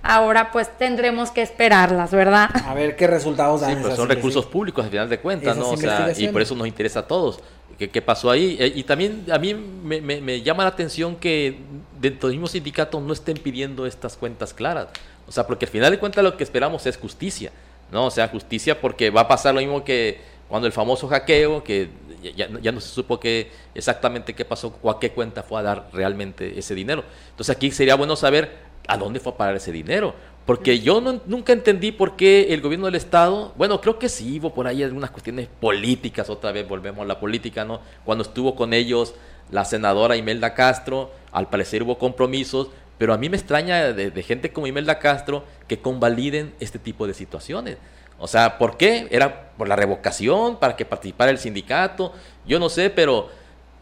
Ahora pues tendremos que esperarlas, ¿verdad? A ver qué resultados dan. Sí, pues son recursos públicos al final de cuentas, ¿no? O sea, y por eso nos interesa a todos. ¿Qué, qué pasó ahí? Eh, y también a mí me, me, me, llama la atención que dentro del mismo sindicato no estén pidiendo estas cuentas claras. O sea, porque al final de cuentas lo que esperamos es justicia. ¿No? O sea, justicia porque va a pasar lo mismo que cuando el famoso hackeo, que ya, no se supo qué, exactamente qué pasó o a qué cuenta fue a dar realmente ese dinero. Entonces aquí sería bueno saber a dónde fue a parar ese dinero. Porque yo nunca entendí por qué el gobierno del Estado, bueno, creo que sí hubo por ahí algunas cuestiones políticas, otra vez volvemos a la política, ¿no? Cuando estuvo con ellos la senadora Imelda Castro, al parecer hubo compromisos, pero a mí me extraña de, gente como Imelda Castro que convaliden este tipo de situaciones. O sea, ¿por qué? ¿Era por la revocación, para que participara el sindicato? Yo no sé, pero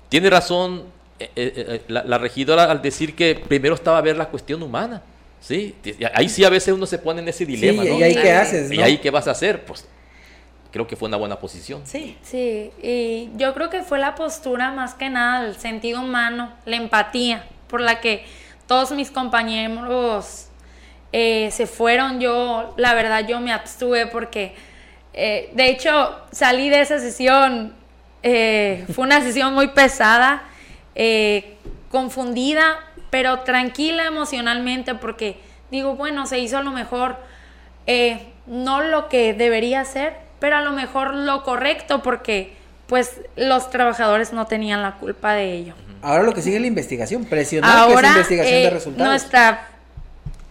tiene razón eh, eh, eh, la, regidora al decir que primero estaba a ver la cuestión humana. ¿sí? Ahí sí a veces uno se pone en ese dilema. ¿Y ahí qué haces? ¿Y ahí qué vas a hacer? Pues creo que fue una buena posición. Sí, sí. Y yo creo que fue la postura más que nada, el sentido humano, la empatía, por la que todos mis compañeros eh, se fueron, yo la verdad yo me abstuve porque eh, de hecho salí de esa sesión, eh, fue una sesión muy pesada, confundida, pero tranquila emocionalmente porque digo, bueno, se hizo a lo mejor no lo que debería ser, pero a lo mejor lo correcto porque pues los trabajadores no tenían la culpa de ello. Ahora lo que sigue es la investigación, presionar que es investigación de eh, resultados. Nuestra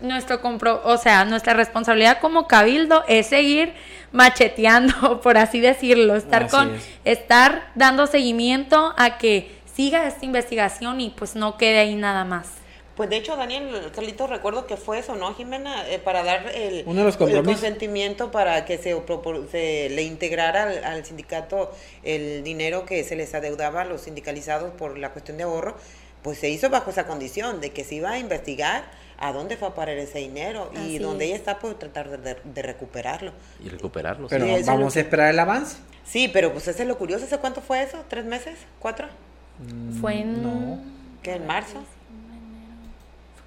nuestro compro, o sea, nuestra responsabilidad como cabildo es seguir macheteando, por así decirlo, estar con estar dando seguimiento a que siga esta investigación y pues no quede ahí nada más. Pues de hecho, Daniel, Carlitos, recuerdo que fue eso, ¿no, Jimena? Eh, para dar el, consentimiento para que se, se le integrara al, sindicato el dinero que se les adeudaba a los sindicalizados por la cuestión de ahorro, pues se hizo bajo esa condición de que se iba a investigar a dónde fue a parar ese dinero y donde ella está, pues tratar de, recuperarlo. Y recuperarlo. Pero vamos a esperar el avance. Sí, pero pues ese es lo curioso, ¿ese cuánto fue eso? ¿Tres meses? ¿Cuatro? fue en... No. ¿Qué, en marzo?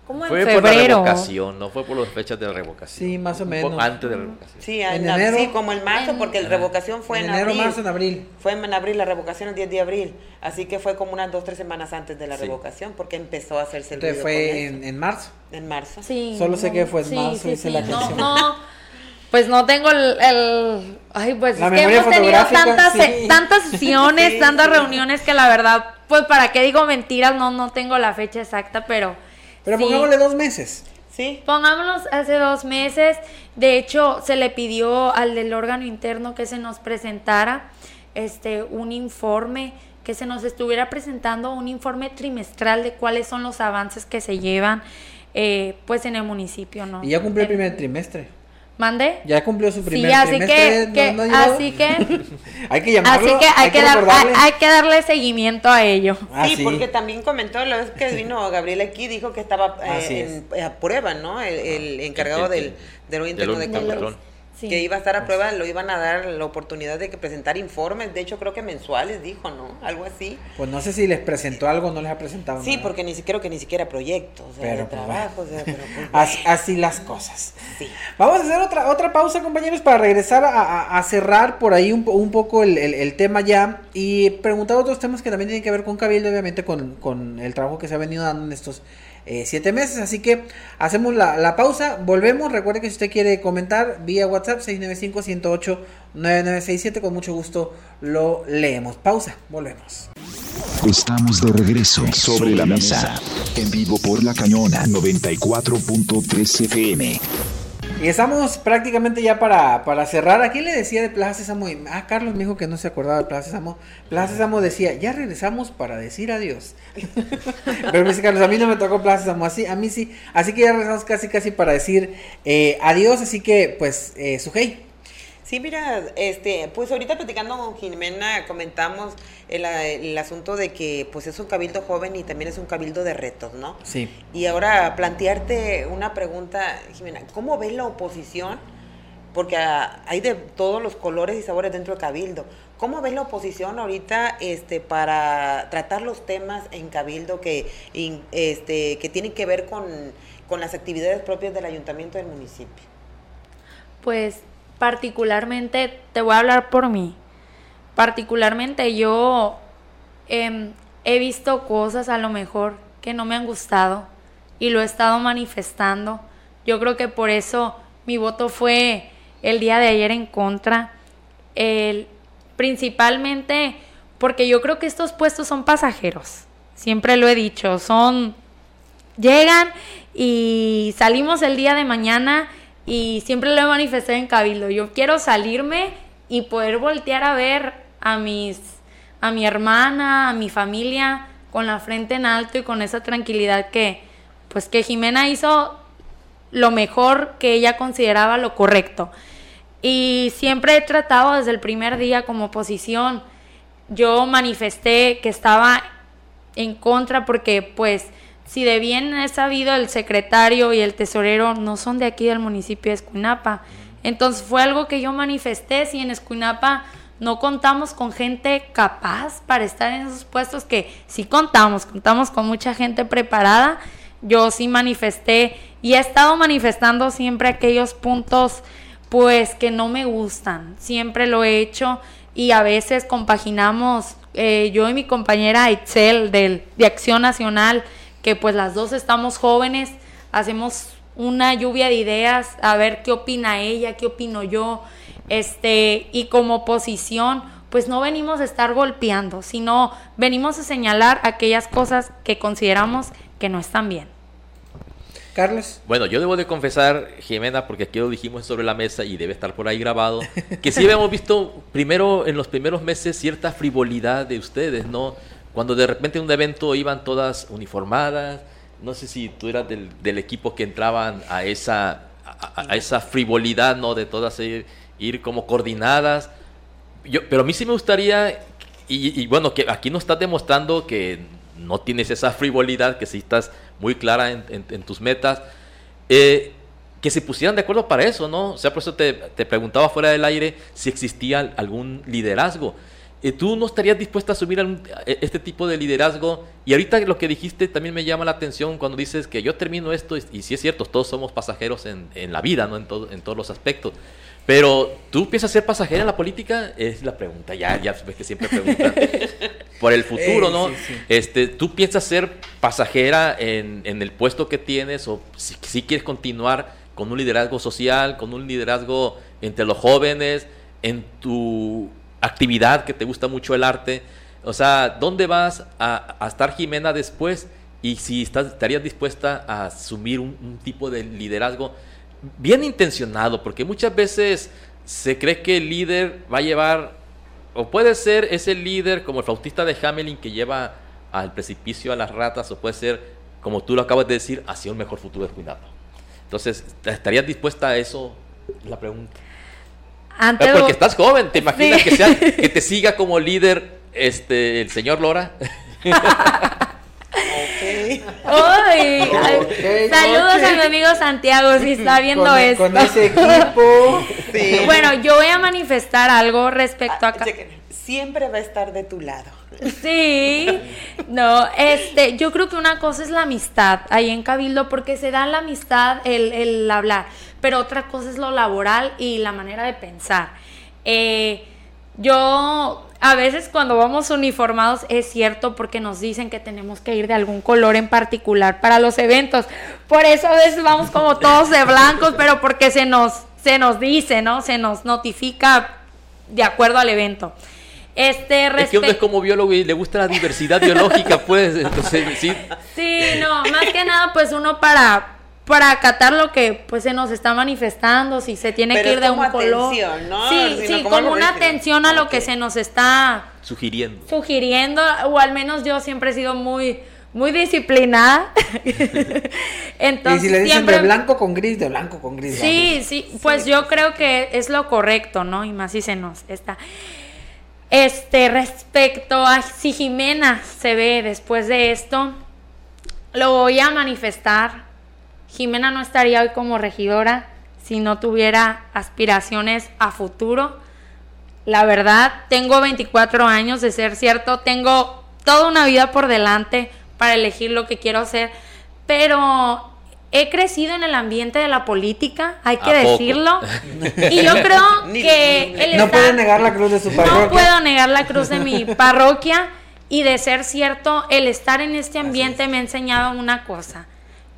Como en fue por la febrero. revocación, no fue por las fechas de la revocación. Sí, más o menos. Antes de la revocación. Sí, En en, enero. sí, como en marzo, En- porque la revocación fue en, en enero, abril. marzo, en abril. Fue en abril, la revocación el 10 de abril. Así que fue como unas dos, tres semanas antes de la Sí. revocación, porque empezó a hacerse el Entonces fue en, en marzo. en marzo. Sí, Solo sé que fue en sí, marzo, sí, la no, no, pues no tengo el, el- ay, pues La es que memoria hemos tenido fotográfica, tantas, sí. tantas sesiones, Sí, tantas sí. reuniones que la verdad, pues para qué digo mentiras, no, no tengo la fecha exacta, pero Pero sí. pongámosle dos meses. Sí. Pongámonos hace dos meses, de hecho se le pidió al del órgano interno que se nos presentara este un informe, que se nos estuviera presentando un informe trimestral de cuáles son los avances que se llevan eh, pues en el municipio, ¿no? Y ya cumplió el En- primer trimestre. ¿Mande? Ya cumplió su primer Sí, así trimestre. que, ¿no- que- no ha llegado? así que, hay que llamarlo. así que hay, que, dar- hay, hay que darle seguimiento a ello. Ah, sí, porque también comentó la vez que vino Gabriel aquí, dijo que estaba eh, en, eh, a prueba, ¿no? El, el encargado El- el- del, del interno de control. Sí. Que iba a estar a prueba, lo iban a dar la oportunidad de que presentar informes, de hecho creo que mensuales, dijo, ¿no? Algo así. Pues no sé si les presentó algo o no les ha presentado Sí, nada. porque ni siquiera, creo que ni siquiera proyectos, o sea, Pero, de pues, trabajo, o sea, pero pues, Así, así las cosas. sí. Vamos a hacer otra, otra pausa, compañeros, para regresar a, a- a cerrar por ahí un, po- un poco el, el- el tema ya y preguntar otros temas que también tienen que ver con Cabildo, obviamente con, con el trabajo que se ha venido dando en estos eh, siete meses. Así que hacemos la, la pausa, volvemos. Recuerde que si usted quiere comentar vía WhatsApp 695-108-9967, con mucho gusto lo leemos. Pausa, volvemos. Estamos de regreso sobre la mesa, en vivo por la cañona 94.3 FM. Y estamos prácticamente ya para, para cerrar. ¿A quién le decía de Plaza Sésamo? Ah, Carlos me dijo que no se acordaba de Plaza Sésamo. Plaza decía, ya regresamos para decir adiós. Pero me dice Carlos, a mí no me tocó Plaza Sésamo, así, a mí sí. Así que ya regresamos casi casi para decir eh, adiós. Así que, pues, eh, Sujei. Sí, mira, este, pues ahorita platicando con Jimena comentamos el, el asunto de que pues es un cabildo joven y también es un cabildo de retos, ¿no? Sí. Y ahora plantearte una pregunta, Jimena, ¿cómo ves la oposición? Porque ah, hay de todos los colores y sabores dentro del cabildo. ¿Cómo ves la oposición ahorita este, para tratar los temas en cabildo que, in- este, que tienen que ver con, con las actividades propias del ayuntamiento del municipio? Pues particularmente, te voy a hablar por mí. Particularmente yo em, he visto cosas a lo mejor que no me han gustado y lo he estado manifestando. Yo creo que por eso mi voto fue el día de ayer en contra. Principalmente porque yo creo que estos puestos son pasajeros. Siempre lo he dicho, son llegan y salimos el día de mañana y siempre lo he manifestado en Cabildo. Yo quiero salirme y poder voltear a ver a mis a mi hermana, a mi familia con la frente en alto y con esa tranquilidad que pues que Jimena hizo lo mejor que ella consideraba lo correcto. Y siempre he tratado desde el primer día como oposición. Yo manifesté que estaba en contra porque pues si de bien he sabido el secretario y el tesorero no son de aquí del municipio de Escuinapa. Entonces fue algo que yo manifesté, si en Escuinapa no contamos con gente capaz para estar en esos puestos que sí contamos, contamos con mucha gente preparada. Yo sí manifesté y he estado manifestando siempre aquellos puntos pues que no me gustan. Siempre lo he hecho y a veces compaginamos eh, yo y mi compañera Itzel del, de Acción Nacional, que pues las dos estamos jóvenes, hacemos una lluvia de ideas, a ver qué opina ella, qué opino yo, este, y como oposición, pues no venimos a estar golpeando, sino venimos a señalar aquellas cosas que consideramos que no están bien. Carlos. Bueno, yo debo de confesar, Jimena, porque aquí lo dijimos sobre la mesa y debe estar por ahí grabado, que sí habíamos visto primero, en los primeros meses, cierta frivolidad de ustedes, ¿no? Cuando de repente en un evento iban todas uniformadas, no sé si tú eras del, del equipo que entraban a esa, a, a esa frivolidad, ¿no? De todas ir, ir como coordinadas. Yo, pero a mí sí me gustaría, y, y bueno, que aquí nos estás demostrando que no tienes esa frivolidad, que sí estás muy clara en, en- en tus metas, eh, que se pusieran de acuerdo para eso, ¿no? O sea, por eso te, te preguntaba fuera del aire si existía algún liderazgo. Eh, ¿tú no estarías dispuesta a asumir este tipo de liderazgo? Y ahorita lo que dijiste también me llama la atención cuando dices que yo termino esto, y, si es cierto, todos somos pasajeros en, en la vida, ¿no? En, todo, en todos los aspectos. Pero, ¿tú piensas ser pasajera en la política? Es la pregunta, ya, ya ves que siempre preguntan. Por el futuro, ¿no? Este, ¿Tú piensas ser pasajera en, en, el puesto que tienes o si, si quieres continuar con un liderazgo social, con un liderazgo entre los jóvenes, en tu actividad que te gusta mucho el arte? O sea, ¿dónde vas a, estar Jimena después? Y si estás, estarías dispuesta a asumir un tipo de liderazgo bien intencionado, porque muchas veces se cree que el líder va a llevar, o puede ser ese líder como el Faustista de Hamelin que lleva al precipicio a las ratas, o puede ser, como tú lo acabas de decir, hacia un mejor futuro de. Entonces, ¿estarías dispuesta a eso? La pregunta. Antes porque estás joven, ¿te imaginas que, sea, que te siga como líder este el señor Lora? saludos a mi amigo Santiago si está viendo esto. Con ese equipo. Bueno, yo voy a manifestar algo respecto a. Siempre va a estar de tu lado. Sí, no, este, yo creo que una cosa es la amistad ahí en Cabildo, porque se da la amistad, el, el hablar, pero otra cosa es lo laboral y la manera de pensar. Eh, yo a veces cuando vamos uniformados es cierto porque nos dicen que tenemos que ir de algún color en particular para los eventos. Por eso a veces vamos como todos de blancos, pero porque se nos, se nos dice, ¿no? Se nos notifica de acuerdo al evento. Este, es que uno es como biólogo y le gusta la diversidad biológica, pues, entonces, sí. Sí, no, más que nada, pues uno para, para acatar lo que pues se nos está manifestando, si se tiene que ir de un color. ¿no? Sí, sí, como una atención a lo que se nos está sugiriendo. Sugiriendo, o al menos yo siempre he sido muy muy disciplinada. Entonces, y si le dicen de blanco con gris, de blanco con gris. Sí, sí, pues yo creo que es lo correcto, ¿no? Y más si se nos está. Este, respecto a si Jimena se ve después de esto, lo voy a manifestar Jimena no estaría hoy como regidora si no tuviera aspiraciones a futuro. La verdad, tengo 24 años de ser cierto, tengo toda una vida por delante para elegir lo que quiero hacer, pero he crecido en el ambiente de la política, hay que decirlo. Y yo creo que no puedo negar la cruz de su parroquia. No puedo negar la cruz de mi parroquia y de ser cierto, el estar en este ambiente me ha enseñado una cosa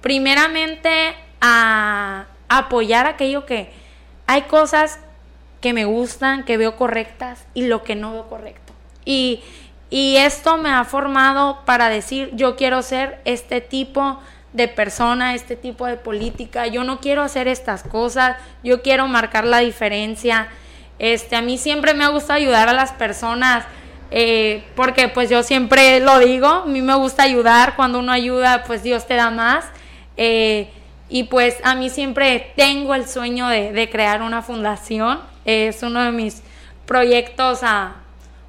primeramente a apoyar aquello que hay cosas que me gustan, que veo correctas y lo que no veo correcto. Y, y esto me ha formado para decir, yo quiero ser este tipo de persona, este tipo de política, yo no quiero hacer estas cosas, yo quiero marcar la diferencia. Este, a mí siempre me ha gustado ayudar a las personas, eh, porque pues yo siempre lo digo, a mí me gusta ayudar, cuando uno ayuda pues Dios te da más. Eh, y pues a mí siempre tengo el sueño de, crear una fundación. Es uno de mis proyectos a,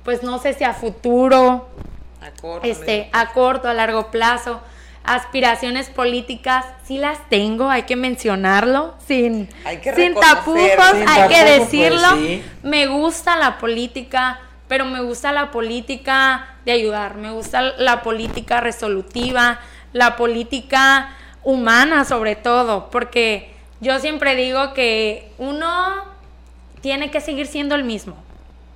pues no sé si a futuro, a corto, este, a corto, a largo plazo. Aspiraciones políticas, sí las tengo, hay que mencionarlo, sin, sin tapujos, hay que pues, decirlo. Me gusta la política, pero me gusta la política de ayudar, me gusta la política resolutiva, la política humana sobre todo, porque yo siempre digo que uno tiene que seguir siendo el mismo.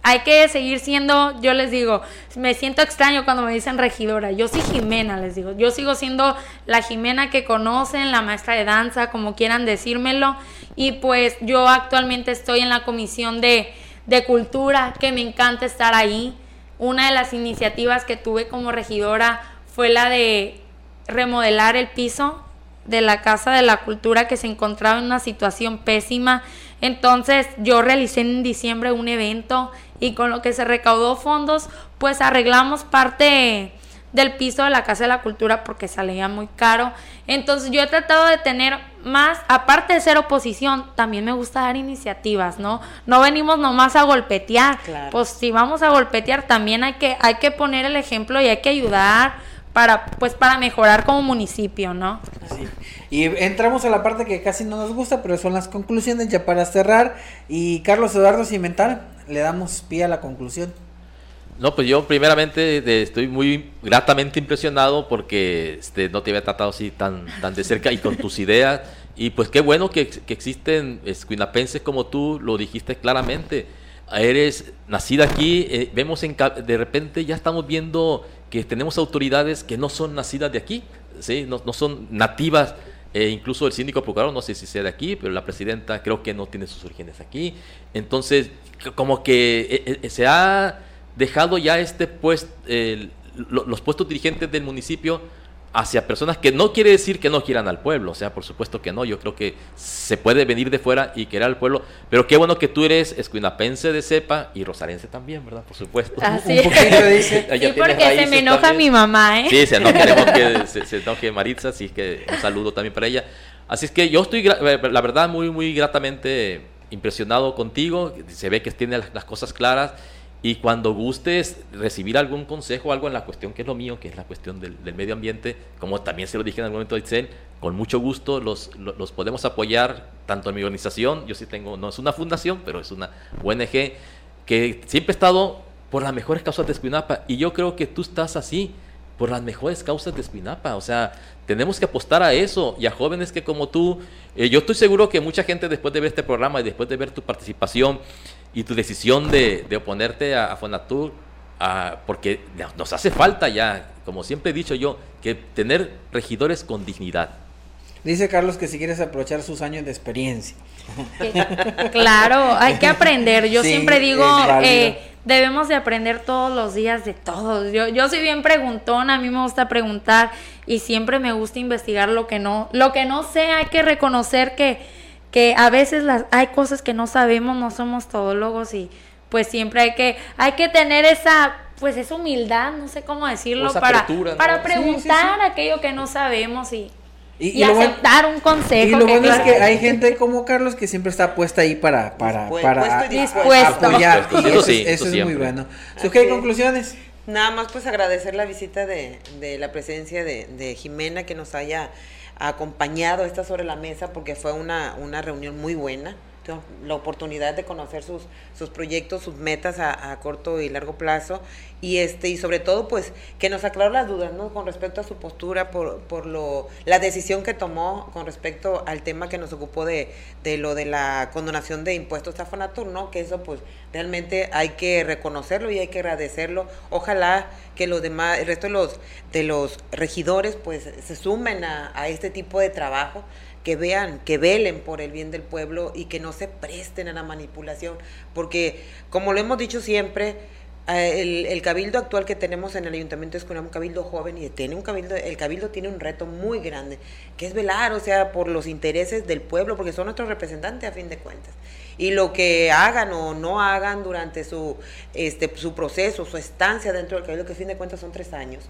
Hay que seguir siendo, yo les digo, me siento extraño cuando me dicen regidora. Yo soy Jimena, les digo. Yo sigo siendo la Jimena que conocen, la maestra de danza, como quieran decírmelo. Y pues yo actualmente estoy en la comisión de, de cultura, que me encanta estar ahí. Una de las iniciativas que tuve como regidora fue la de remodelar el piso de la Casa de la Cultura que se encontraba en una situación pésima. Entonces yo realicé en diciembre un evento y con lo que se recaudó fondos, pues arreglamos parte del piso de la Casa de la Cultura porque salía muy caro. Entonces yo he tratado de tener más, aparte de ser oposición, también me gusta dar iniciativas, ¿no? No venimos nomás a golpetear. Pues si vamos a golpetear, también hay que, hay que poner el ejemplo y hay que ayudar para pues para mejorar como municipio, ¿no? Sí. Y entramos a la parte que casi no nos gusta, pero son las conclusiones ya para cerrar y Carlos Eduardo Cimental, le damos pie a la conclusión. No, pues yo primeramente estoy muy gratamente impresionado porque este, no te había tratado así tan, tan de cerca y con tus ideas. Y pues qué bueno que, que existen escuinapenses como tú, lo dijiste claramente. Eres nacida aquí, eh, vemos en, de repente ya estamos viendo que tenemos autoridades que no son nacidas de aquí, ¿sí? no, son nativas. Eh, incluso el síndico procurador, no sé si sea de aquí, pero la presidenta creo que no tiene sus orígenes aquí. Entonces, como que eh, se ha dejado ya este puesto, los puestos dirigentes del municipio hacia personas que no quiere decir que no quieran al pueblo, o sea, por supuesto que no, yo creo que se puede venir de fuera y querer al pueblo, pero qué bueno que tú eres escuinapense de cepa y rosarense también, ¿verdad? Por supuesto. Así es. Sí, porque se me enoja mi mamá, ¿eh? Sí, no queremos que se, se, enoje Maritza, así que un saludo también para ella. Así es que yo estoy, la verdad, muy, muy gratamente impresionado contigo, se ve que tiene las cosas claras y cuando gustes recibir algún consejo, algo en la cuestión que es lo mío, que es la cuestión del, medio ambiente, como también se lo dije en algún momento a Itzel, con mucho gusto los, los, podemos apoyar, tanto en mi organización, yo sí tengo, no es una fundación, pero es una ONG, que siempre he estado por las mejores causas de Espinapa, y yo creo que tú estás así, por las mejores causas de Espinapa, o sea, tenemos que apostar a eso, y a jóvenes que como tú, eh, yo estoy seguro que mucha gente después de ver este programa y después de ver tu participación, y tu decisión de, oponerte a, Fonatur, porque nos hace falta ya, como siempre he dicho yo, que tener regidores con dignidad. Dice Carlos que si quieres aprovechar sus años de experiencia. Claro, hay que aprender. Yo siempre digo, eh, debemos de aprender todos los días de todos. Yo, yo soy bien preguntona, a mí me gusta preguntar y siempre me gusta investigar lo que no, lo que no sé, hay que reconocer que que a veces las, hay cosas que no sabemos, no somos todólogos y pues siempre hay que, hay que tener esa, pues esa humildad, no sé cómo decirlo, para, para preguntar aquello que no sabemos y, y, aceptar un consejo. Y lo bueno es que hay gente como Carlos que siempre está puesta ahí para, para, para apoyar. Eso, eso es muy bueno. ¿Qué conclusiones? Nada más pues agradecer la visita de, de la presencia de, de Jimena que nos haya acompañado esta sobre la mesa porque fue una, una reunión muy buena la oportunidad de conocer sus, sus proyectos, sus metas a, corto y largo plazo y este y sobre todo pues que nos aclaró las dudas ¿no? con respecto a su postura por, por lo la decisión que tomó con respecto al tema que nos ocupó de, de lo de la condonación de impuestos a Fonatur, ¿no? que eso pues realmente hay que reconocerlo y hay que agradecerlo ojalá que los demás el resto de los de los regidores pues se sumen a, a este tipo de trabajo que vean, que velen por el bien del pueblo y que no se presten a la manipulación, porque como lo hemos dicho siempre, eh, el, cabildo actual que tenemos en el ayuntamiento es un cabildo joven y tiene un cabildo, el cabildo tiene un reto muy grande, que es velar, o sea, por los intereses del pueblo, porque son nuestros representantes a fin de cuentas. Y lo que hagan o no hagan durante su, este, su proceso, su estancia dentro del cabildo, que a fin de cuentas son tres años,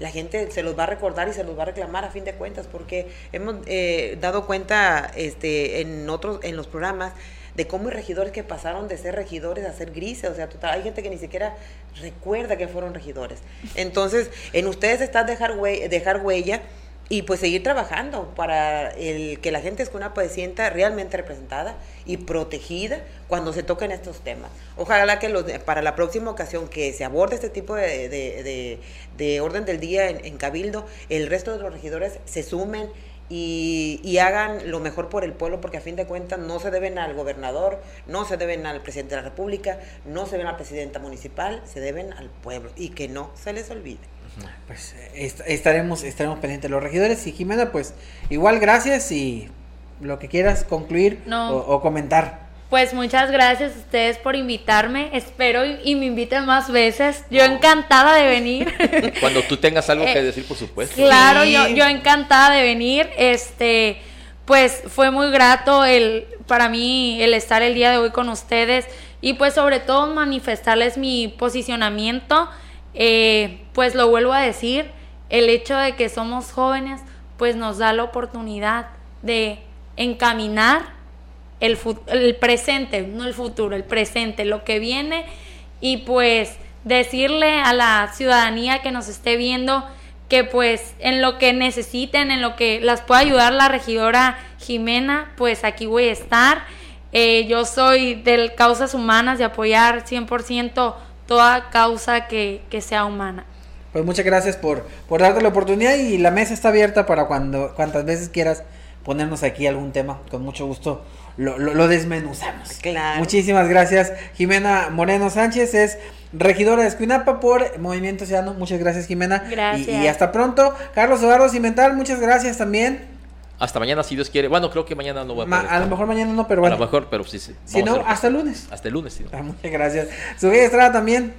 la gente se los va a recordar y se los va a reclamar a fin de cuentas, porque hemos eh, dado cuenta este, en otros, en los programas, de cómo hay regidores que pasaron de ser regidores a ser grises, o sea, total, hay gente que ni siquiera recuerda que fueron regidores. Entonces, en ustedes está dejar, dejar huella y pues seguir trabajando para el que la gente es una se sienta realmente representada y protegida cuando se toquen estos temas. Ojalá que los, para la próxima ocasión que se aborde este tipo de, orden del día en, Cabildo, el resto de los regidores se sumen y, hagan lo mejor por el pueblo, porque a fin de cuentas no se deben al gobernador, no se deben al presidente de la República, no se deben a la presidenta municipal, se deben al pueblo y que no se les olvide. Pues estaremos, estaremos pendientes los regidores y Jimena, pues igual gracias y lo que quieras concluir o, comentar. Pues muchas gracias a ustedes por invitarme. Espero y, me inviten más veces. Yo encantada de venir. Cuando tú tengas algo que eh, decir, por supuesto. Claro, yo, yo encantada de venir. Este, pues fue muy grato el para mí el estar el día de hoy con ustedes y pues sobre todo manifestarles mi posicionamiento eh, pues lo vuelvo a decir, el hecho de que somos jóvenes, pues nos da la oportunidad de encaminar el, presente, no el futuro, el presente, lo que viene, y pues decirle a la ciudadanía que nos esté viendo que pues en lo que necesiten, en lo que las pueda ayudar la regidora Jimena, pues aquí voy a estar. Eh, yo soy del Causas Humanas de apoyar 100% toda causa que, que sea humana. Pues muchas gracias por, por darte la oportunidad y la mesa está abierta para cuando cuantas veces quieras ponernos aquí algún tema. Con mucho gusto lo, lo, desmenuzamos. Claro. Muchísimas gracias. Jimena Moreno Sánchez es regidora de Escuinapa por Movimiento Ciudadano. Muchas gracias, Jimena. Gracias. Y, y hasta pronto. Carlos Eduardo Cimental, muchas gracias también. Hasta mañana, si Dios quiere. Bueno, creo que mañana no voy a Ma- a lo mejor mañana no, pero bueno. A lo mejor, pero sí, sí. Si no, hasta el lunes. Hasta el lunes, sí. Ah, muchas gracias. Sugey Estrada también.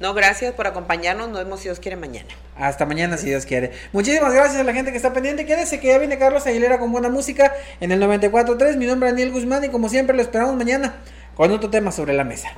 No, gracias por acompañarnos. Nos vemos si Dios quiere mañana. Hasta mañana, si Dios quiere. Muchísimas gracias a la gente que está pendiente. Quédese que ya viene Carlos Aguilera con buena música en el 94.3. Mi nombre es Daniel Guzmán y como siempre lo esperamos mañana con otro tema sobre la mesa.